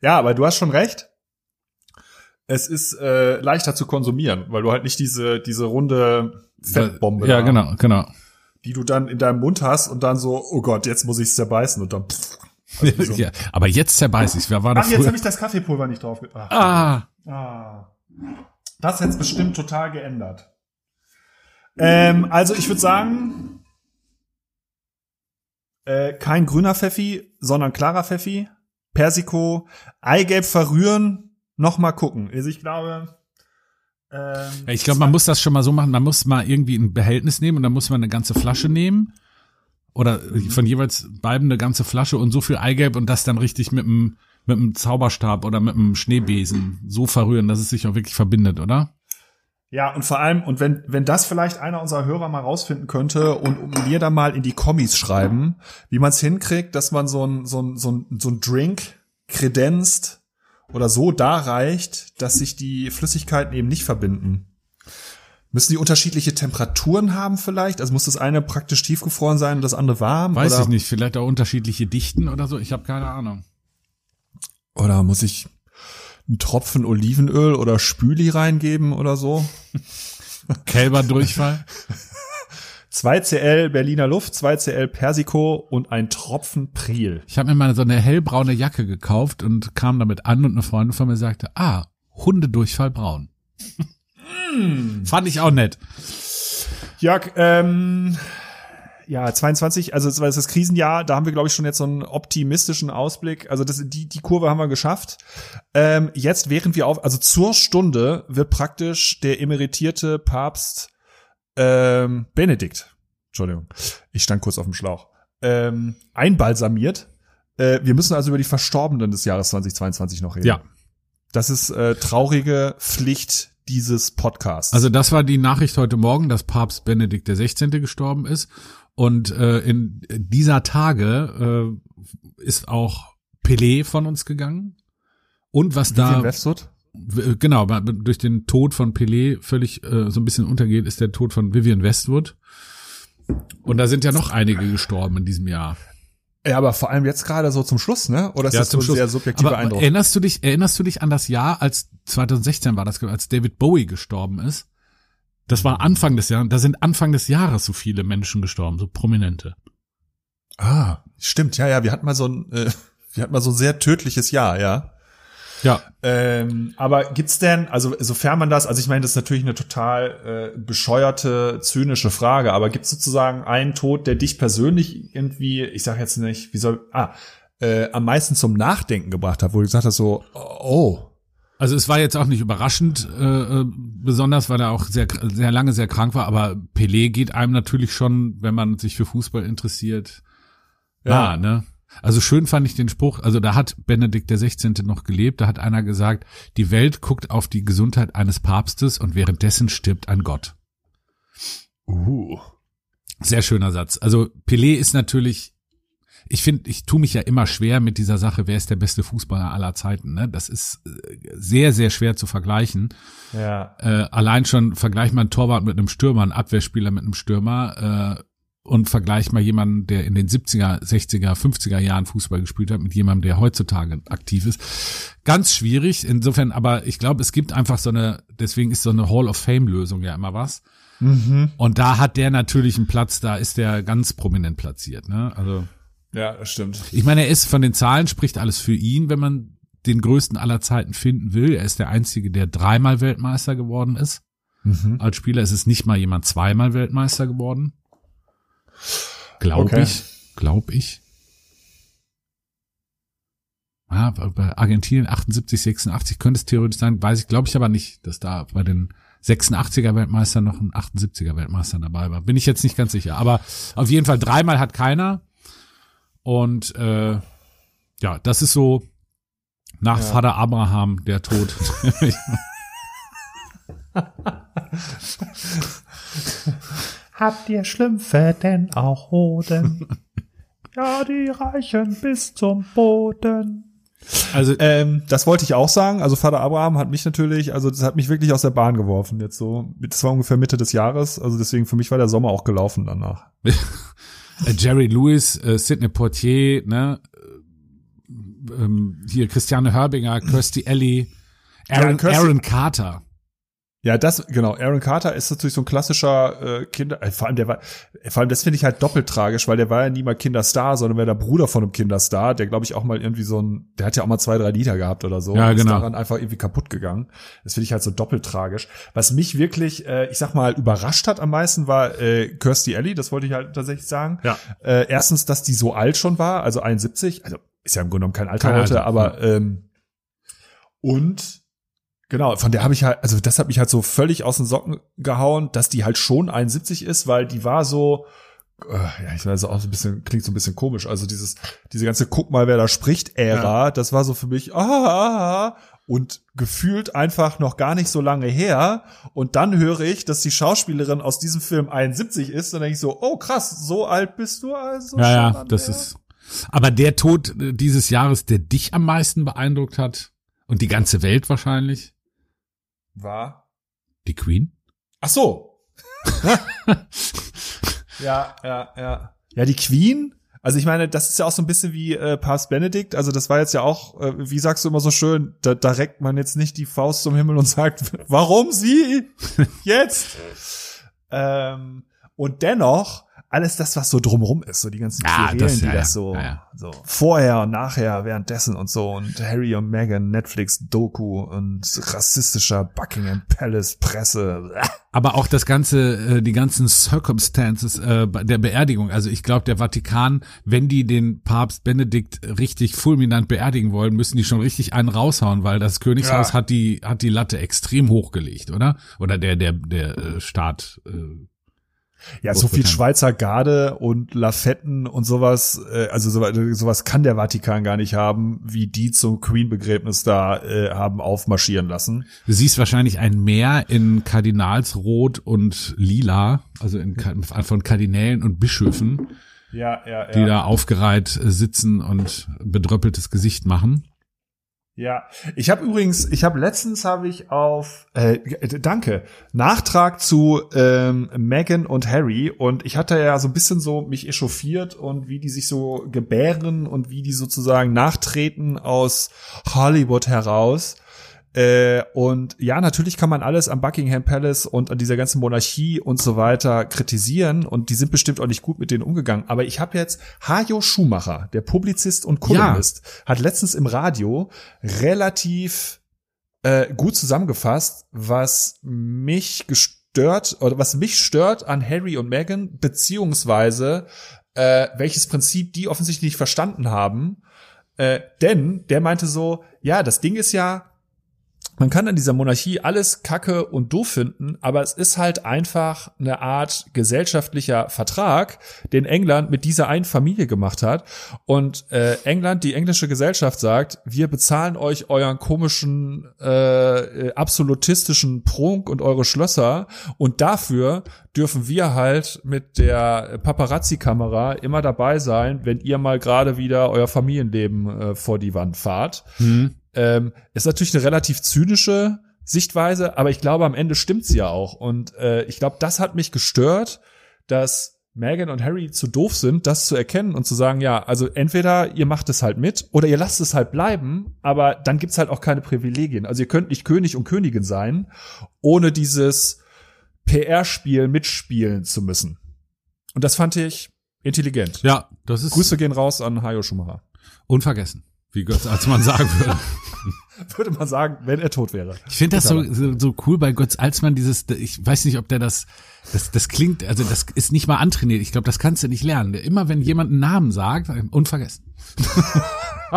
Ja, aber du hast schon recht. Es ist äh, leichter zu konsumieren, weil du halt nicht diese diese runde Fettbombe. Ja, genau, genau die du dann in deinem Mund hast und dann so, oh Gott, jetzt muss ich zerbeißen und dann. Pff, also so. ja, aber jetzt zerbeiß ich. Wer war Ach, jetzt habe ich das Kaffeepulver nicht drauf. Ach, ah. ah. Das hätte bestimmt total geändert. Ähm, also ich würde sagen, äh, kein grüner Pfeffi, sondern klarer Pfeffi. Persiko, Eigelb verrühren, noch mal gucken. Also ich glaube, ähm, ich glaube, man muss das schon mal so machen. Man muss mal irgendwie ein Behältnis nehmen und dann muss man eine ganze Flasche nehmen. Oder von jeweils beiden eine ganze Flasche und so viel Eigelb und das dann richtig mit einem, mit einem Zauberstab oder mit einem Schneebesen so verrühren, dass es sich auch wirklich verbindet, oder? Ja, und vor allem, und wenn, wenn das vielleicht einer unserer Hörer mal rausfinden könnte und mir da mal in die Kommis schreiben, wie man es hinkriegt, dass man so ein, so ein, so ein, so ein Drink kredenzt oder so da reicht, dass sich die Flüssigkeiten eben nicht verbinden. Müssen die unterschiedliche Temperaturen haben vielleicht? Also muss das eine praktisch tiefgefroren sein und das andere warm? Weiß oder? ich nicht. Vielleicht auch unterschiedliche Dichten oder so. Ich habe keine Ahnung. Oder muss ich einen Tropfen Olivenöl oder Spüli reingeben oder so? Kälberdurchfall? 2CL Berliner Luft, 2CL Persico und ein Tropfen Priel. Ich habe mir mal so eine hellbraune Jacke gekauft und kam damit an und eine Freundin von mir sagte, ah, Hundedurchfall braun. Mm. Fand ich auch nett. Jörg, ähm, ja, 22, also das war das Krisenjahr, da haben wir, glaube ich, schon jetzt so einen optimistischen Ausblick. Also das, die, die Kurve haben wir geschafft. Ähm, jetzt, während wir auf, also zur Stunde wird praktisch der emeritierte Papst ähm, Benedikt, Entschuldigung, ich stand kurz auf dem Schlauch, ähm, einbalsamiert. Äh, wir müssen also über die Verstorbenen des Jahres 2022 noch reden. Ja. Das ist äh, traurige Pflicht dieses Podcasts. Also das war die Nachricht heute Morgen, dass Papst Benedikt der 16. gestorben ist. Und äh, in dieser Tage äh, ist auch Pelé von uns gegangen. Und was Vivian da. Westwood? genau, durch den Tod von Pelé völlig äh, so ein bisschen untergeht, ist der Tod von Vivian Westwood. Und da sind ja noch einige gestorben in diesem Jahr. Ja, aber vor allem jetzt gerade so zum Schluss, ne? Oder ist ja, das zum so Schluss. sehr subjektiver aber Eindruck? Erinnerst du dich, erinnerst du dich an das Jahr, als 2016 war das, als David Bowie gestorben ist? Das war Anfang des Jahres, da sind Anfang des Jahres so viele Menschen gestorben, so prominente. Ah, stimmt, ja, ja, wir hatten mal so ein, äh, wir hatten mal so ein sehr tödliches Jahr, ja. Ja. Ähm, aber gibt's denn, also sofern man das, also ich meine, das ist natürlich eine total äh, bescheuerte, zynische Frage, aber gibt's sozusagen einen Tod, der dich persönlich irgendwie, ich sag jetzt nicht, wie soll, ah, äh, am meisten zum Nachdenken gebracht hat, wo du gesagt hast, so, oh. Also es war jetzt auch nicht überraschend, äh, äh besonders, weil er auch sehr, sehr lange sehr krank war, aber Pelé geht einem natürlich schon, wenn man sich für Fußball interessiert, ja, ah, ne? Also schön fand ich den Spruch, also da hat Benedikt der 16. noch gelebt, da hat einer gesagt, die Welt guckt auf die Gesundheit eines Papstes und währenddessen stirbt ein Gott. Uh. Sehr schöner Satz. Also Pelé ist natürlich, ich finde, ich tue mich ja immer schwer mit dieser Sache, wer ist der beste Fußballer aller Zeiten. Ne? Das ist äh, sehr, sehr schwer zu vergleichen. Ja. Äh, allein schon vergleicht man Torwart mit einem Stürmer, einen Abwehrspieler mit einem Stürmer. Äh, und vergleich mal jemanden, der in den 70er, 60er, 50er Jahren Fußball gespielt hat, mit jemandem, der heutzutage aktiv ist. Ganz schwierig. Insofern, aber ich glaube, es gibt einfach so eine, deswegen ist so eine Hall of Fame Lösung ja immer was. Mhm. Und da hat der natürlich einen Platz, da ist der ganz prominent platziert, ne? Also. Ja, das stimmt. Ich meine, er ist von den Zahlen spricht alles für ihn, wenn man den größten aller Zeiten finden will. Er ist der einzige, der dreimal Weltmeister geworden ist. Mhm. Als Spieler ist es nicht mal jemand zweimal Weltmeister geworden. Glaube okay. ich. Glaube ich. Ja, bei Argentinien 78, 86 könnte es theoretisch sein, weiß ich, glaube ich aber nicht, dass da bei den 86er Weltmeister noch ein 78er Weltmeister dabei war. Bin ich jetzt nicht ganz sicher. Aber auf jeden Fall dreimal hat keiner. Und äh, ja, das ist so nach ja. Vater Abraham der Tod. Habt ihr Schlümpfe denn auch Hoden? ja, die reichen bis zum Boden. Also ähm, das wollte ich auch sagen. Also Vater Abraham hat mich natürlich, also das hat mich wirklich aus der Bahn geworfen jetzt so. Das war ungefähr Mitte des Jahres, also deswegen für mich war der Sommer auch gelaufen danach. Äh, Jerry Lewis, äh, Sidney Portier, ne, ähm, hier Christiane Hörbinger, Kirsty Ellie, Aaron, ja, Aaron Carter. Ja, das, genau. Aaron Carter ist natürlich so ein klassischer äh, Kinder, äh, vor allem der war, vor allem das finde ich halt doppelt tragisch, weil der war ja nie mal Kinderstar, sondern war der Bruder von einem Kinderstar, der glaube ich auch mal irgendwie so ein, der hat ja auch mal zwei, drei Lieder gehabt oder so. Ja, und genau. Ist daran einfach irgendwie kaputt gegangen. Das finde ich halt so doppelt tragisch. Was mich wirklich, äh, ich sag mal, überrascht hat am meisten war äh, Kirstie Ellie, das wollte ich halt tatsächlich sagen. Ja. Äh, erstens, dass die so alt schon war, also 71, also ist ja im Grunde genommen kein Alter kein heute, Alter. aber ähm, und Genau, von der habe ich halt, also das hat mich halt so völlig aus den Socken gehauen, dass die halt schon 71 ist, weil die war so, äh, ja, ich weiß auch so ein bisschen, klingt so ein bisschen komisch. Also dieses, diese ganze Guck mal, wer da spricht, Ära, ja. das war so für mich, ah, ah, ah, und gefühlt einfach noch gar nicht so lange her. Und dann höre ich, dass die Schauspielerin aus diesem Film 71 ist, dann denke ich so, oh krass, so alt bist du also. Ja, ja, das ist. Aber der Tod dieses Jahres, der dich am meisten beeindruckt hat und die ganze Welt wahrscheinlich war die Queen. Ach so. ja, ja, ja. Ja, die Queen. Also ich meine, das ist ja auch so ein bisschen wie äh, Papst Benedikt. Also das war jetzt ja auch, äh, wie sagst du immer so schön, da, da reckt man jetzt nicht die Faust zum Himmel und sagt, warum sie jetzt? ähm, und dennoch alles das, was so drumrum ist, so die ganzen ja, Querelen, das, ja, die das so, ja, so vorher und nachher, währenddessen und so und Harry und Meghan, Netflix, Doku und rassistischer Buckingham Palace Presse. Aber auch das ganze, äh, die ganzen Circumstances äh, der Beerdigung. Also ich glaube, der Vatikan, wenn die den Papst Benedikt richtig fulminant beerdigen wollen, müssen die schon richtig einen raushauen, weil das Königshaus hat die hat die Latte extrem hochgelegt, oder? Oder der der der äh, Staat. Äh, ja, so viel Schweizer Garde und Lafetten und sowas, äh, also sowas kann der Vatikan gar nicht haben, wie die zum Queen-Begräbnis da äh, haben aufmarschieren lassen. Du siehst wahrscheinlich ein Meer in Kardinalsrot und Lila, also in, von Kardinälen und Bischöfen, ja, ja, ja. die da aufgereiht sitzen und bedröppeltes Gesicht machen. Ja, ich habe übrigens, ich habe letztens habe ich auf, äh, danke, Nachtrag zu ähm, Meghan und Harry und ich hatte ja so ein bisschen so mich echauffiert und wie die sich so gebären und wie die sozusagen nachtreten aus Hollywood heraus. Äh, und ja, natürlich kann man alles am Buckingham Palace und an dieser ganzen Monarchie und so weiter kritisieren und die sind bestimmt auch nicht gut mit denen umgegangen. Aber ich habe jetzt Hajo Schumacher, der Publizist und Kolumnist, ja. hat letztens im Radio relativ äh, gut zusammengefasst, was mich gestört oder was mich stört an Harry und Meghan, beziehungsweise äh, welches Prinzip die offensichtlich nicht verstanden haben. Äh, denn der meinte so, ja, das Ding ist ja, man kann an dieser Monarchie alles kacke und doof finden, aber es ist halt einfach eine Art gesellschaftlicher Vertrag, den England mit dieser einen Familie gemacht hat. Und äh, England, die englische Gesellschaft sagt, wir bezahlen euch euren komischen äh, absolutistischen Prunk und eure Schlösser und dafür dürfen wir halt mit der Paparazzi-Kamera immer dabei sein, wenn ihr mal gerade wieder euer Familienleben äh, vor die Wand fahrt. Mhm. Ähm, ist natürlich eine relativ zynische Sichtweise, aber ich glaube, am Ende stimmt's ja auch. Und äh, ich glaube, das hat mich gestört, dass Megan und Harry zu doof sind, das zu erkennen und zu sagen, ja, also entweder ihr macht es halt mit oder ihr lasst es halt bleiben, aber dann gibt's halt auch keine Privilegien. Also ihr könnt nicht König und Königin sein, ohne dieses PR-Spiel mitspielen zu müssen. Und das fand ich intelligent. Ja, das ist. Grüße gehen raus an Hayo Schumacher. Unvergessen. Wie Götz Alsmann sagen würde. würde man sagen, wenn er tot wäre. Ich finde das so, so, so cool bei Götz Alsmann, dieses, ich weiß nicht, ob der das, das, das klingt, also das ist nicht mal antrainiert. Ich glaube, das kannst du nicht lernen. Immer wenn jemand einen Namen sagt, unvergessen.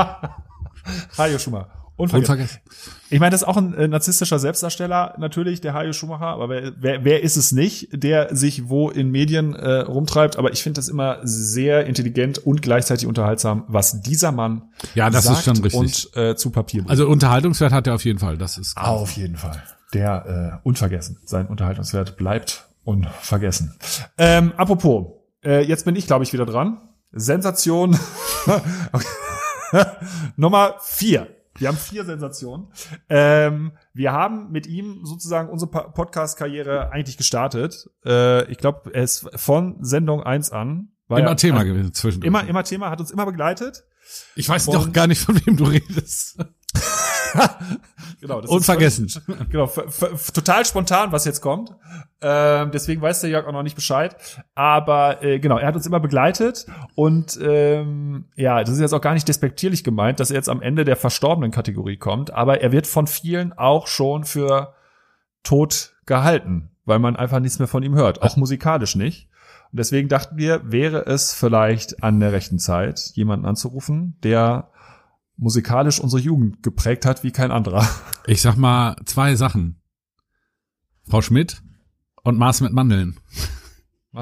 Hajo Schumacher. Unvergessen. Unvergessen. Ich meine, das ist auch ein äh, narzisstischer Selbstdarsteller, natürlich, der Hajo Schumacher, aber wer, wer, wer ist es nicht, der sich wo in Medien äh, rumtreibt? Aber ich finde das immer sehr intelligent und gleichzeitig unterhaltsam, was dieser Mann ja, das sagt ist schon richtig. und äh, zu Papier bringt. Also Unterhaltungswert hat er auf jeden Fall, das ist klar. Auf jeden Fall. Der äh, unvergessen. Sein Unterhaltungswert bleibt unvergessen. Ähm, apropos, äh, jetzt bin ich, glaube ich, wieder dran. Sensation Nummer vier. Wir haben vier Sensationen. Ähm, wir haben mit ihm sozusagen unsere Podcast-Karriere eigentlich gestartet. Äh, ich glaube, er ist von Sendung eins an. War immer ja, Thema gewesen zwischen Immer, immer Thema, hat uns immer begleitet. Ich weiß doch gar nicht, von wem du redest. genau, Unvergessen. Völlig, genau, total spontan, was jetzt kommt. Ähm, deswegen weiß der Jörg auch noch nicht Bescheid. Aber äh, genau, er hat uns immer begleitet und ähm, ja, das ist jetzt auch gar nicht despektierlich gemeint, dass er jetzt am Ende der verstorbenen Kategorie kommt, aber er wird von vielen auch schon für tot gehalten, weil man einfach nichts mehr von ihm hört, auch musikalisch nicht. Und deswegen dachten wir, wäre es vielleicht an der rechten Zeit, jemanden anzurufen, der musikalisch unsere Jugend geprägt hat wie kein anderer. Ich sag mal zwei Sachen. Frau Schmidt und Maß mit Mandeln.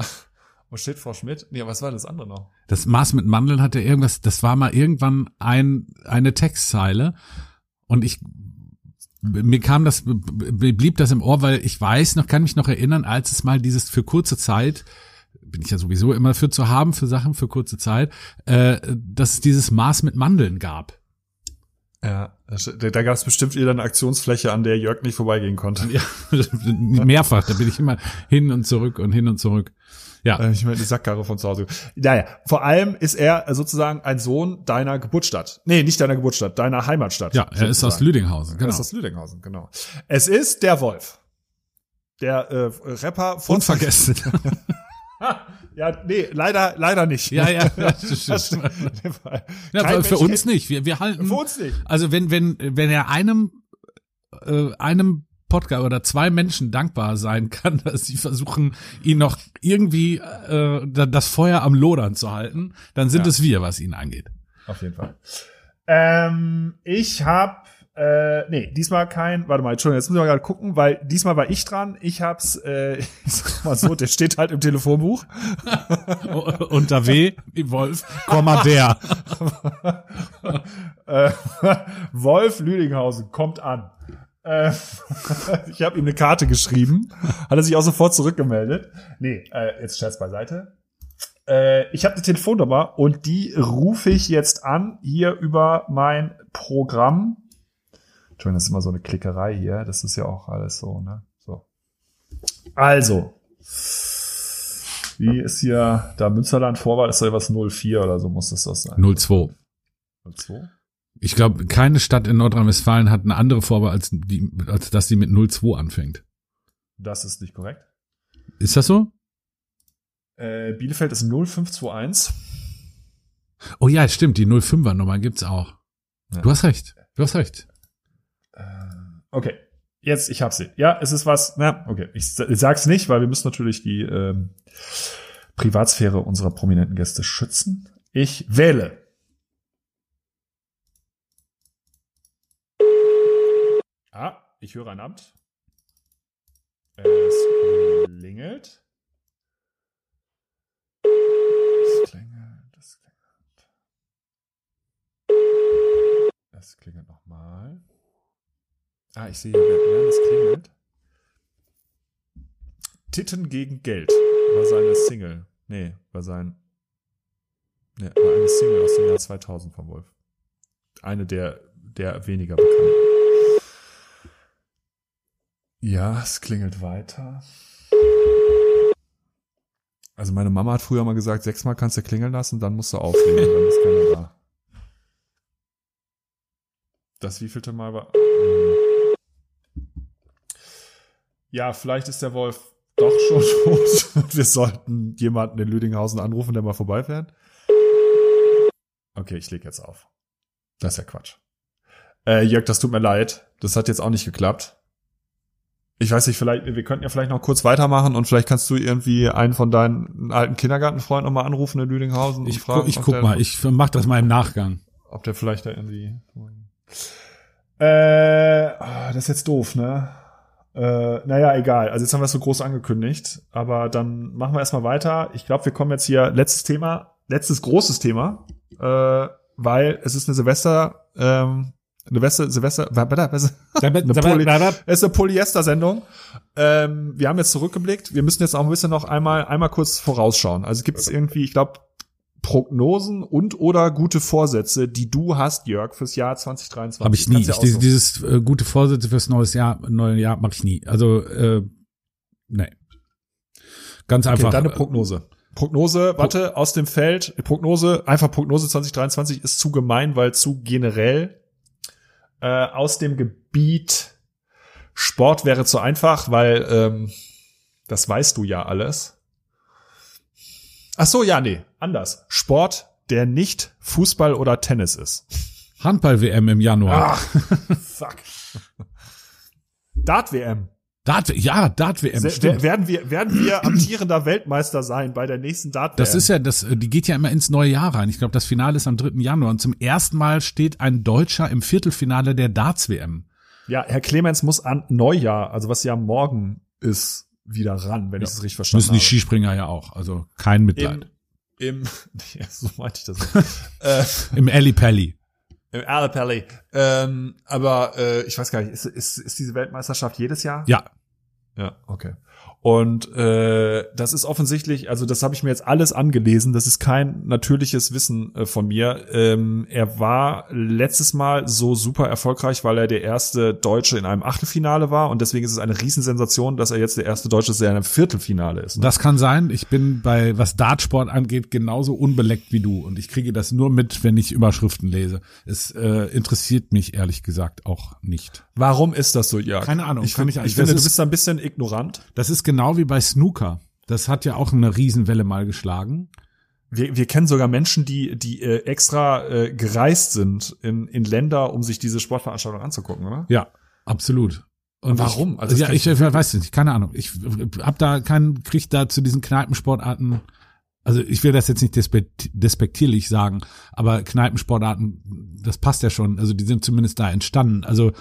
Wo steht Frau Schmidt? Nee, was war das andere noch? Das Maß mit Mandeln hatte irgendwas, das war mal irgendwann ein, eine Textzeile und ich, mir kam das, blieb das im Ohr, weil ich weiß noch, kann mich noch erinnern, als es mal dieses für kurze Zeit bin ich ja sowieso immer für zu haben, für Sachen für kurze Zeit, äh, dass es dieses Maß mit Mandeln gab. Ja, da gab es bestimmt wieder eine Aktionsfläche, an der Jörg nicht vorbeigehen konnte. Ja, mehrfach, da bin ich immer hin und zurück und hin und zurück. Ja. Äh, ich meine, die Sackkarre von zu Hause. Naja, vor allem ist er sozusagen ein Sohn deiner Geburtsstadt. Nee, nicht deiner Geburtsstadt, deiner Heimatstadt. Ja, er sozusagen. ist aus Lüdinghausen, genau. Er ist aus Lüdinghausen, genau. Es ist der Wolf. Der äh, Rapper von Unvergessen. Ja, nee, leider, leider nicht. Ja, ja, das das stimmt. ja, für uns nicht. Wir, wir halten. Für uns nicht. Also wenn, wenn, wenn er einem, äh, einem Podcast oder zwei Menschen dankbar sein kann, dass sie versuchen, ihn noch irgendwie äh, das Feuer am Lodern zu halten, dann sind ja. es wir, was ihn angeht. Auf jeden Fall. Ähm, ich habe äh, nee, diesmal kein, warte mal, Entschuldigung, jetzt muss ich mal gerade gucken, weil diesmal war ich dran. Ich hab's, äh, ich sag mal so, der steht halt im Telefonbuch. Unter W, Wolf, Komma der. äh, Wolf Lüdinghausen kommt an. Äh, ich habe ihm eine Karte geschrieben, hat er sich auch sofort zurückgemeldet. Nee, äh, jetzt Scherz beiseite. Äh, ich habe eine Telefonnummer und die rufe ich jetzt an hier über mein Programm Entschuldigung, das ist immer so eine Klickerei hier. Das ist ja auch alles so, ne? So. Also. Wie ist hier da Münsterland Vorwahl? Ist da was 04 oder so muss das das sein? 02. 02? Ich glaube, keine Stadt in Nordrhein-Westfalen hat eine andere Vorwahl, als, die, als dass sie mit 02 anfängt. Das ist nicht korrekt. Ist das so? Äh, Bielefeld ist 0521. Oh ja, stimmt, die 05er Nummer gibt's auch. Ja. Du hast recht. Du hast recht. Okay. Jetzt, ich hab sie. Ja, es ist was. Na, okay. Ich, ich sag's nicht, weil wir müssen natürlich die ähm, Privatsphäre unserer prominenten Gäste schützen. Ich wähle. Ah, ich höre ein Amt. Es klingelt. Es klingelt, es klingelt. Es klingelt. Ah, ich sehe, während es klingelt. Titten gegen Geld war seine Single. Nee, war sein. Nee, war eine Single aus dem Jahr 2000 von Wolf. Eine der, der weniger bekannten. Ja, es klingelt weiter. Also meine Mama hat früher mal gesagt, sechsmal kannst du klingeln lassen, dann musst du auflegen, dann ist keiner da. Das wievielte Mal war? Ja, vielleicht ist der Wolf doch schon tot. Wir sollten jemanden in Lüdinghausen anrufen, der mal vorbeifährt. Okay, ich leg jetzt auf. Das ist ja Quatsch. Äh, Jörg, das tut mir leid. Das hat jetzt auch nicht geklappt ich weiß nicht, vielleicht, wir könnten ja vielleicht noch kurz weitermachen und vielleicht kannst du irgendwie einen von deinen alten Kindergartenfreunden nochmal anrufen in Lüdinghausen. Ich, fragen, ich guck mal, ich mach das mal im Nachgang. Ob der vielleicht da irgendwie. Äh, das ist jetzt doof, ne? Äh, naja, egal. Also jetzt haben wir es so groß angekündigt, aber dann machen wir erstmal weiter. Ich glaube, wir kommen jetzt hier, letztes Thema, letztes großes Thema, äh, weil es ist eine Silvester, ähm, Silvester, Silvester, eine Poly, es ist eine Polyester-Sendung. Ähm, wir haben jetzt zurückgeblickt. Wir müssen jetzt auch ein bisschen noch einmal, einmal kurz vorausschauen. Also gibt es irgendwie, ich glaube, Prognosen und oder gute Vorsätze, die du hast, Jörg, fürs Jahr 2023? Habe ich nie. Ich, dieses, dieses äh, gute Vorsätze fürs neues Jahr, neue Jahr mache ich nie. Also, äh, nee. Ganz einfach. Okay, deine Prognose. Prognose, warte, aus dem Feld, Prognose, einfach Prognose 2023 ist zu gemein, weil zu generell äh, aus dem Gebiet Sport wäre zu einfach, weil ähm, das weißt du ja alles. Ach so, ja, nee, anders. Sport, der nicht Fußball oder Tennis ist. Handball-WM im Januar. Ach, fuck. Dart-WM. Dart, ja, Dart-WM. Werden wir, werden wir amtierender Weltmeister sein bei der nächsten Dart-WM? Das ist ja, das, die geht ja immer ins neue Jahr rein. Ich glaube, das Finale ist am 3. Januar und zum ersten Mal steht ein Deutscher im Viertelfinale der Darts-WM. Ja, Herr Clemens muss an Neujahr, also was ja morgen ist, wieder ran, wenn ja. ich es richtig verstanden habe. Müssen die Skispringer ja auch, also kein Mitleid. Im, im ja, so meinte ich das. äh, Im Alley Pally. Im Alley Ähm, aber äh, ich weiß gar nicht, ist, ist, ist diese Weltmeisterschaft jedes Jahr? Ja. Ja, okay. Und äh, das ist offensichtlich, also das habe ich mir jetzt alles angelesen, das ist kein natürliches Wissen äh, von mir. Ähm, er war letztes Mal so super erfolgreich, weil er der erste Deutsche in einem Achtelfinale war und deswegen ist es eine Riesensensation, dass er jetzt der erste Deutsche der in einem Viertelfinale ist. Ne? Das kann sein. Ich bin bei, was Dartsport angeht, genauso unbeleckt wie du und ich kriege das nur mit, wenn ich Überschriften lese. Es äh, interessiert mich ehrlich gesagt auch nicht. Warum ist das so, ja? Keine Ahnung. Ich, find, ich, ich finde, du bist da ein bisschen ignorant. Das ist genau wie bei Snooker. Das hat ja auch eine Riesenwelle mal geschlagen. Wir, wir kennen sogar Menschen, die, die äh, extra äh, gereist sind in, in Länder, um sich diese Sportveranstaltung anzugucken, oder? Ja, absolut. Und warum? Ich, also ja, ich, ich weiß nicht, keine Ahnung. Ich hab da keinen, krieg da zu diesen Kneipensportarten, also ich will das jetzt nicht despektierlich sagen, aber Kneipensportarten, das passt ja schon. Also die sind zumindest da entstanden. Also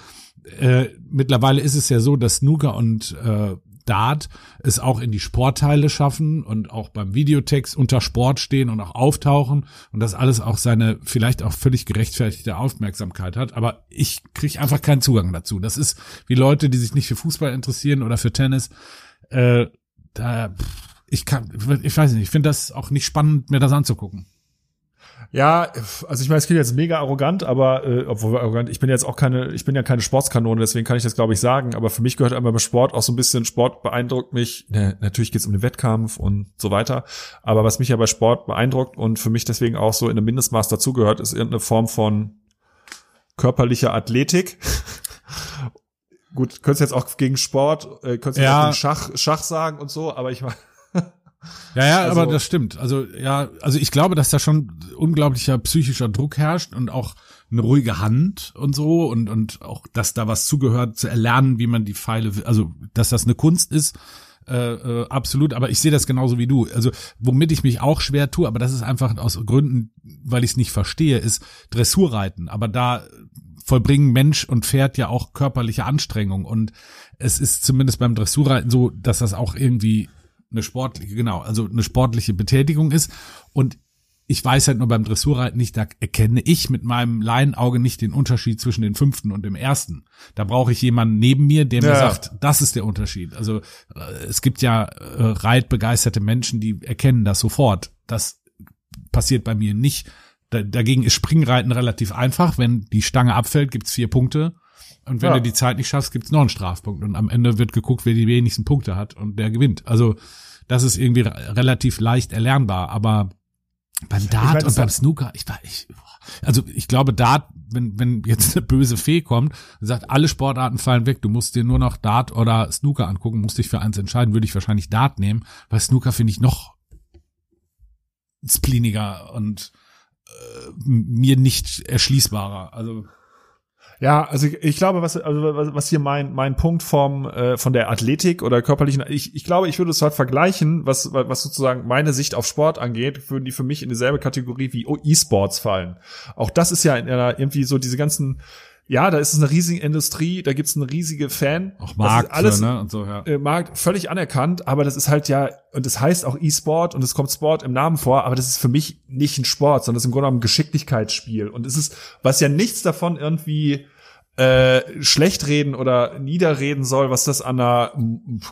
äh, mittlerweile ist es ja so, dass Snooker und äh, Dart es auch in die Sportteile schaffen und auch beim Videotext unter Sport stehen und auch auftauchen und das alles auch seine vielleicht auch völlig gerechtfertigte Aufmerksamkeit hat. Aber ich kriege einfach keinen Zugang dazu. Das ist wie Leute, die sich nicht für Fußball interessieren oder für Tennis. Äh, da, ich kann, ich weiß nicht, ich finde das auch nicht spannend, mir das anzugucken. Ja, also ich meine, es klingt jetzt mega arrogant, aber äh, obwohl arrogant, ich bin jetzt auch keine, ich bin ja keine Sportskanone, deswegen kann ich das glaube ich sagen. Aber für mich gehört einmal beim Sport auch so ein bisschen Sport beeindruckt mich. Ne, natürlich geht es um den Wettkampf und so weiter. Aber was mich ja bei Sport beeindruckt und für mich deswegen auch so in einem Mindestmaß dazugehört, ist irgendeine Form von körperliche Athletik. Gut, könntest jetzt auch gegen Sport, äh, könntest ja. auch gegen Schach, Schach sagen und so, aber ich meine. Ja, ja, also, aber das stimmt. Also ja, also ich glaube, dass da schon unglaublicher psychischer Druck herrscht und auch eine ruhige Hand und so und und auch, dass da was zugehört zu erlernen, wie man die Pfeile, also dass das eine Kunst ist, äh, äh, absolut. Aber ich sehe das genauso wie du. Also womit ich mich auch schwer tue, aber das ist einfach aus Gründen, weil ich es nicht verstehe, ist Dressurreiten. Aber da vollbringen Mensch und Pferd ja auch körperliche Anstrengung und es ist zumindest beim Dressurreiten so, dass das auch irgendwie eine sportliche, genau, also eine sportliche Betätigung ist. Und ich weiß halt nur beim Dressurreiten nicht, da erkenne ich mit meinem Laienauge nicht den Unterschied zwischen den fünften und dem ersten. Da brauche ich jemanden neben mir, der ja. mir sagt, das ist der Unterschied. Also äh, es gibt ja äh, reitbegeisterte Menschen, die erkennen das sofort. Das passiert bei mir nicht. Da, dagegen ist Springreiten relativ einfach. Wenn die Stange abfällt, gibt's vier Punkte. Und wenn ja. du die Zeit nicht schaffst, gibt's noch einen Snarfstrafpunkt. Und am Ende wird geguckt, wer die wenigsten Punkte hat und der gewinnt. Also das ist irgendwie relativ leicht erlernbar. Aber beim Dart ich mein, und beim Snooker, ich war, ich, also ich glaube, Dart, wenn, wenn jetzt eine böse Fee kommt und sagt, alle Sportarten fallen weg, du musst dir nur noch Dart oder Snooker angucken, musst dich für eins entscheiden, würde ich wahrscheinlich Dart nehmen, weil Snooker finde ich noch spleeniger und äh, mir nicht erschließbarer. Also ja, also ich glaube, was, also was hier mein, mein Punkt vom, äh, von der Athletik oder körperlichen, ich, ich glaube, ich würde es halt vergleichen, was, was sozusagen meine Sicht auf Sport angeht, würden die für mich in dieselbe Kategorie wie E-Sports fallen. Auch das ist ja in einer, irgendwie so diese ganzen, ja, da ist es eine riesige Industrie, da gibt's eine riesige Fan. Auch Markt, alles, ne? Und so, ja. Äh, Markt völlig anerkannt, aber das ist halt ja, und das heißt auch E-Sport und es kommt Sport im Namen vor, aber das ist für mich nicht ein Sport, sondern das ist im Grunde genommen ein Geschicklichkeitsspiel. Und es ist, was ja nichts davon irgendwie äh, schlecht reden oder niederreden soll, was das an einer,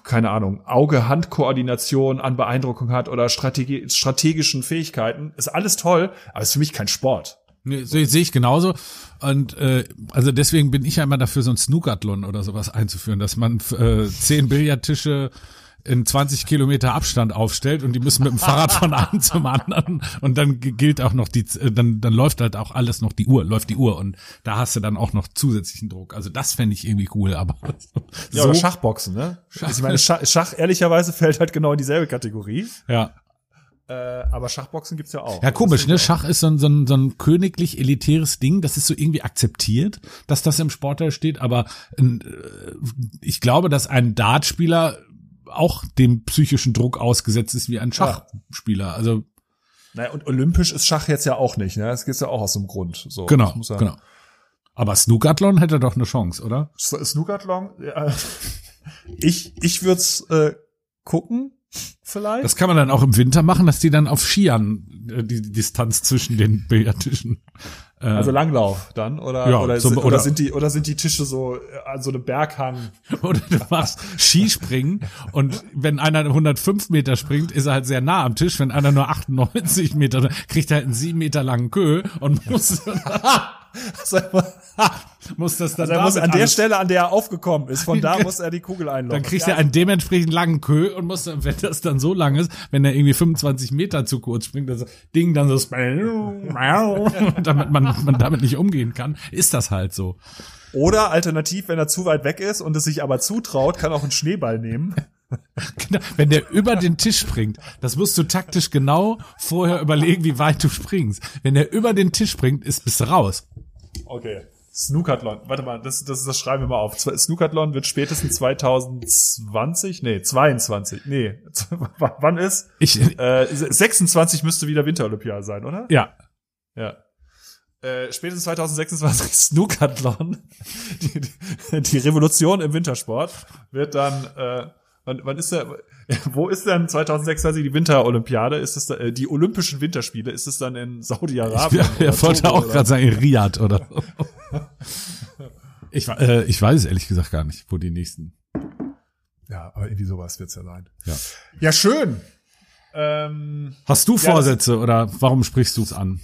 keine Ahnung, Auge-Hand-Koordination an Beeindruckung hat oder Strategie, strategischen Fähigkeiten, ist alles toll, aber ist für mich kein Sport. Nee, sehe seh ich genauso. Und äh, also deswegen bin ich ja immer dafür, so ein Snookathon oder sowas einzuführen, dass man äh, zehn Billardtische in 20 Kilometer Abstand aufstellt und die müssen mit dem Fahrrad von einem zum anderen und dann gilt auch noch die, äh, dann, dann läuft halt auch alles noch die Uhr, läuft die Uhr und da hast du dann auch noch zusätzlichen Druck. Also das fände ich irgendwie cool, aber. So. Ja, oder Schachboxen, ne? Schach. Ich meine, Schach, Schach ehrlicherweise fällt halt genau in dieselbe Kategorie. Ja. Äh, aber Schachboxen gibt's ja auch. Ja, komisch, ne? Schach ist so ein, so, ein, so ein königlich elitäres Ding. Das ist so irgendwie akzeptiert, dass das im Sportteil steht. Aber äh, ich glaube, dass ein Dartspieler auch dem psychischen Druck ausgesetzt ist wie ein Schachspieler. Ja. Also naja, und olympisch ist Schach jetzt ja auch nicht, ne? Das geht ja auch aus dem Grund. So, genau, ja genau. Aber Snookathon hätte doch eine Chance, oder? Snookathon? Ja, ich ich würde es äh, gucken, vielleicht. Das kann man dann auch im Winter machen, dass die dann auf Skiern äh, die, die Distanz zwischen den Billardtischen äh, also Langlauf dann oder ja, oder, so, oder, oder, sind die oder sind die Tische so an so einem Berghang oder du machst Skispringen und wenn einer 105 Meter springt, ist er halt sehr nah am Tisch. Wenn einer nur 98 Meter, kriegt er halt einen sieben Meter langen Kö und muss muss das dann also er muss an der Stelle, an der er aufgekommen ist, von da muss er die Kugel einloggen. Dann kriegt er einen dementsprechend langen Kö und muss dann, wenn das dann so lang ist, wenn er irgendwie 25 Meter zu kurz springt, das Ding dann so damit man, man damit nicht umgehen kann, ist das halt so. Oder alternativ, wenn er zu weit weg ist und es sich aber zutraut, kann auch einen Schneeball nehmen. Genau, wenn der über den Tisch springt, das musst du taktisch genau vorher überlegen, wie weit du springst. Wenn der über den Tisch springt, ist bist du raus. Okay. Snookathon. Warte mal, das, das, das schreiben wir mal auf. Snookathon wird spätestens 2020, nee, 22, nee, wann ist? Ich, äh, 26 müsste wieder Winterolympiade sein, oder? Ja. Ja. Äh, spätestens 2026 Snookathon, die, die, die Revolution im Wintersport, wird dann, äh, wann, wann ist der, wo ist denn 2026 die Winterolympiade? Ist es äh, die Olympischen Winterspiele? Ist es dann in Saudi-Arabien? Ja, er wollte auch gerade sagen, in Riyadh oder. ich, äh, ich weiß es ehrlich gesagt gar nicht, wo die nächsten. Ja, aber irgendwie sowas wird's ja sein. Ja, ja schön. Ähm, Hast du Vorsätze ja, oder warum sprichst du es an?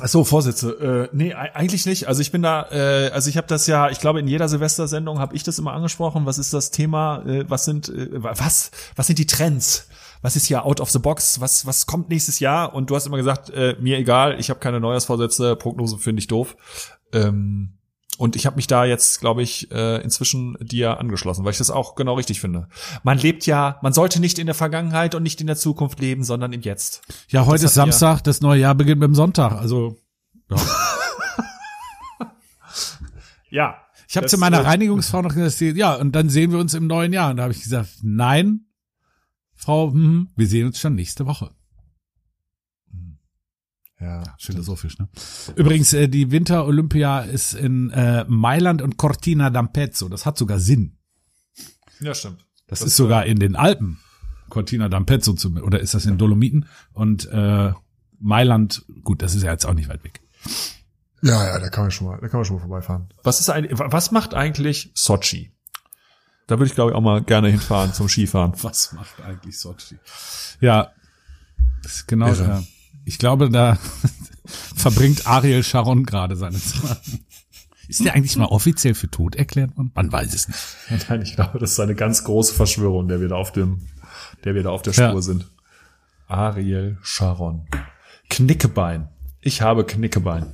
Ach so, Vorsätze. Äh, nee, eigentlich nicht. Also ich bin da, äh, also ich habe das ja, ich glaube in jeder Silvestersendung habe ich das immer angesprochen. Was ist das Thema? Äh, was sind äh, was was sind die Trends? Was ist hier out of the box? Was was kommt nächstes Jahr? Und du hast immer gesagt, äh, mir egal, ich habe keine Neujahrsvorsätze, Prognose finde ich doof. Ähm, und ich habe mich da jetzt, glaube ich, äh, inzwischen dir angeschlossen, weil ich das auch genau richtig finde. Man lebt ja, man sollte nicht in der Vergangenheit und nicht in der Zukunft leben, sondern im Jetzt. Ja, heute ist Samstag, das neue Jahr beginnt mit dem Sonntag. Also ja. ja. Ich habe zu meiner Reinigungsfrau noch gesagt, ja, und dann sehen wir uns im neuen Jahr. Und da habe ich gesagt, nein, Frau, hm, wir sehen uns schon nächste Woche. Ja, philosophisch, ne? Übrigens, äh, die Winter-Olympia ist in äh, Mailand und Cortina d'Ampezzo. Das hat sogar Sinn. Ja, stimmt. Das, das ist sogar in den Alpen. Cortina d'Ampezzo zum, oder ist das in Dolomiten? Und äh, Mailand, gut, das ist ja jetzt auch nicht weit weg. Ja, ja, da kann man schon mal, da kann man schon mal vorbeifahren. Was ist ein, was macht eigentlich Sochi? Da würde ich glaube ich auch mal gerne hinfahren zum Skifahren. Was macht eigentlich Sochi? Ja, das ist genau. Ja. Ich glaube, da verbringt Ariel Sharon gerade seine Zeit. Ist der eigentlich mal offiziell für tot erklärt worden? Man weiß es nicht. Nein, ich glaube, das ist eine ganz große Verschwörung, der wir da auf dem, der wir da auf der Spur ja. sind. Ariel Sharon. Knickebein. Ich habe Knickebein.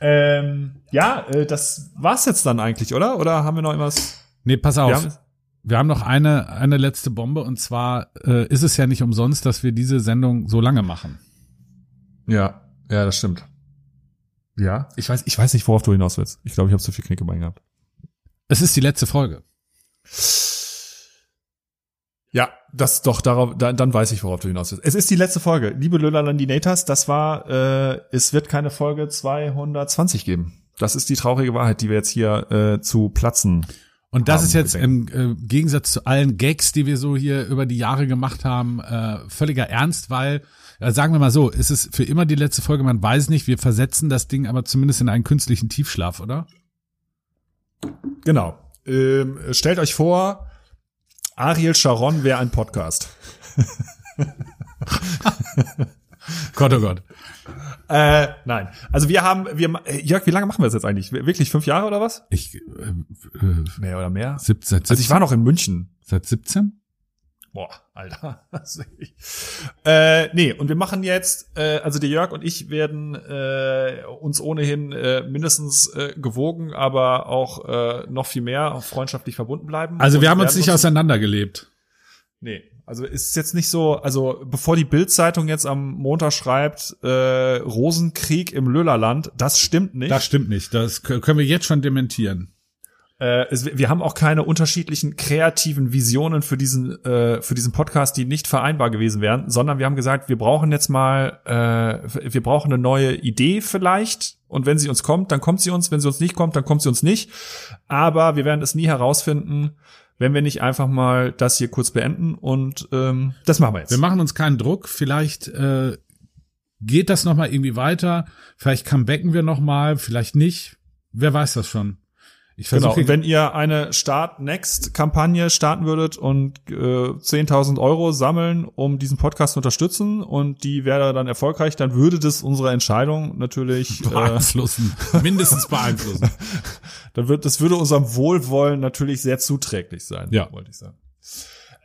Ähm, ja, äh, das war's jetzt dann eigentlich, oder? Oder haben wir noch irgendwas? Nee, pass auf. Wir haben, wir haben noch eine, eine letzte Bombe und zwar äh, ist es ja nicht umsonst, dass wir diese Sendung so lange machen. Ja, ja, das stimmt. Ja, ich weiß, ich weiß nicht, worauf du hinaus willst. Ich glaube, ich habe zu viel Knickebein gehabt. Es ist die letzte Folge. Ja, das doch darauf, dann, dann weiß ich, worauf du hinaus willst. Es ist die letzte Folge. Liebe Löller-Landinators, das war, äh, es wird keine Folge 220 geben. Das ist die traurige Wahrheit, die wir jetzt hier äh, zu platzen. Und das ist jetzt im äh, Gegensatz zu allen Gags, die wir so hier über die Jahre gemacht haben, äh, völliger Ernst, weil, sagen wir mal so, ist es für immer die letzte Folge, man weiß nicht, wir versetzen das Ding aber zumindest in einen künstlichen Tiefschlaf, oder? Genau. Ähm, stellt euch vor, Ariel Sharon wäre ein Podcast. Gott, oh Gott. Äh, nein. Also wir haben, wir, Jörg, wie lange machen wir das jetzt eigentlich? Wirklich fünf Jahre oder was? Ich, äh, äh, mehr oder mehr? Seit 17? Also ich war noch in München. Seit 17? Boah, Alter. Äh, nee, und wir machen jetzt, äh, also der Jörg und ich werden äh, uns ohnehin äh, mindestens äh, gewogen, aber auch äh, noch viel mehr freundschaftlich verbunden bleiben. Also wir haben uns nicht auseinandergelebt. Nee, also ist jetzt nicht so, also bevor die Bildzeitung jetzt am Montag schreibt, äh, Rosenkrieg im Löhlerland, das stimmt nicht. Das stimmt nicht. Das können wir jetzt schon dementieren. Äh, es, wir haben auch keine unterschiedlichen kreativen Visionen für diesen äh, für diesen Podcast, die nicht vereinbar gewesen wären, sondern wir haben gesagt, wir brauchen jetzt mal, äh, wir brauchen eine neue Idee vielleicht. Und wenn sie uns kommt, dann kommt sie uns. Wenn sie uns nicht kommt, dann kommt sie uns nicht. Aber wir werden es nie herausfinden, wenn wir nicht einfach mal das hier kurz beenden. Und ähm, das machen wir jetzt. Wir machen uns keinen Druck. Vielleicht äh, geht das noch mal irgendwie weiter. Vielleicht comebacken wir noch mal, vielleicht nicht. Wer weiß das schon. Ich genau, und wenn ihr eine Start-Next-Kampagne starten würdet und äh, 10.000 Euro sammeln, um diesen Podcast zu unterstützen und die wäre dann erfolgreich, dann würde das unsere Entscheidung natürlich äh, beeinflussen, äh, mindestens beeinflussen. dann wird, das würde unserem Wohlwollen natürlich sehr zuträglich sein, ja. wollte ich sagen.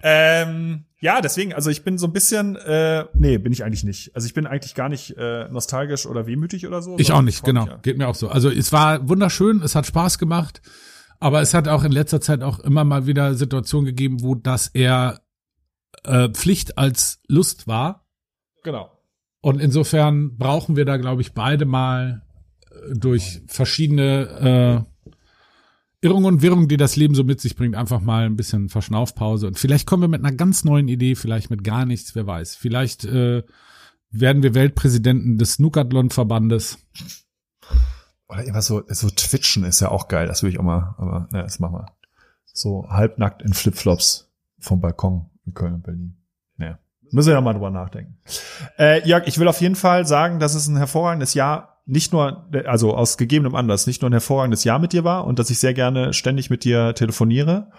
Ähm, ja, deswegen, also ich bin so ein bisschen, äh, nee, bin ich eigentlich nicht. Also ich bin eigentlich gar nicht äh, nostalgisch oder wehmütig oder so. Ich auch nicht, genau. Ja. Geht mir auch so. Also es war wunderschön, es hat Spaß gemacht, aber es hat auch in letzter Zeit auch immer mal wieder Situationen gegeben, wo das eher äh, Pflicht als Lust war. Genau. Und insofern brauchen wir da, glaube ich, beide mal äh, durch verschiedene äh, Irrung und Wirrung, die das Leben so mit sich bringt, einfach mal ein bisschen Verschnaufpause. Und vielleicht kommen wir mit einer ganz neuen Idee, vielleicht mit gar nichts, wer weiß. Vielleicht äh, werden wir Weltpräsidenten des Snookathon-Verbandes. Oder irgendwas so, so Twitchen ist ja auch geil, das will ich auch mal, aber ja, das machen wir. So halbnackt in Flipflops vom Balkon in Köln und Berlin. Naja. Müssen wir ja mal drüber nachdenken. Äh, Jörg, ich will auf jeden Fall sagen, dass es ein hervorragendes Jahr nicht nur, also aus gegebenem Anlass, nicht nur ein hervorragendes Jahr mit dir war und dass ich sehr gerne ständig mit dir telefoniere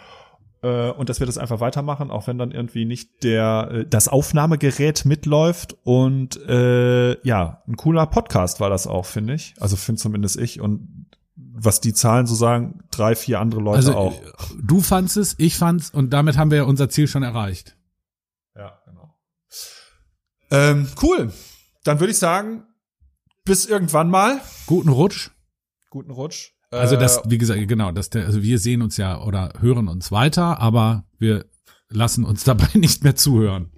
äh, und dass wir das einfach weitermachen, auch wenn dann irgendwie nicht der äh, das Aufnahmegerät mitläuft und äh, ja, ein cooler Podcast war das auch, finde ich. Also finde zumindest ich und was die Zahlen so sagen, drei, vier andere Leute also, auch. Du fandst es, ich fand's und damit haben wir unser Ziel schon erreicht. Ja, genau. Ähm, cool. Dann würde ich sagen, bis irgendwann mal. Guten Rutsch. Guten Rutsch. Also das, wie gesagt, genau, dass der, also wir sehen uns ja oder hören uns weiter, aber wir lassen uns dabei nicht mehr zuhören.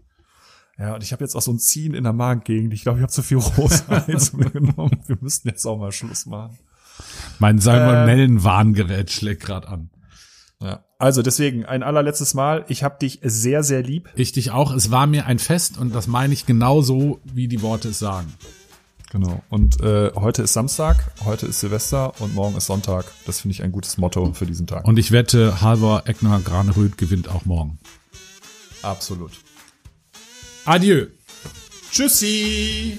Ja, und ich habe jetzt auch so ein Ziehen in der Magengegend. Ich glaube, ich habe zu viel Rosa zu mir genommen. Wir müssten jetzt auch mal Schluss machen. Mein Salmonellen-Warngerät schlägt gerade an. Ja. Also deswegen ein allerletztes Mal. Ich habe dich sehr, sehr lieb. Ich dich auch. Es war mir ein Fest und das meine ich genauso, wie die Worte es sagen. Genau. Und äh, heute ist Samstag, heute ist Silvester und morgen ist Sonntag. Das finde ich ein gutes Motto für diesen Tag. Und ich wette, Halvor Eckner Graneröd gewinnt auch morgen. Absolut. Adieu. Tschüssi.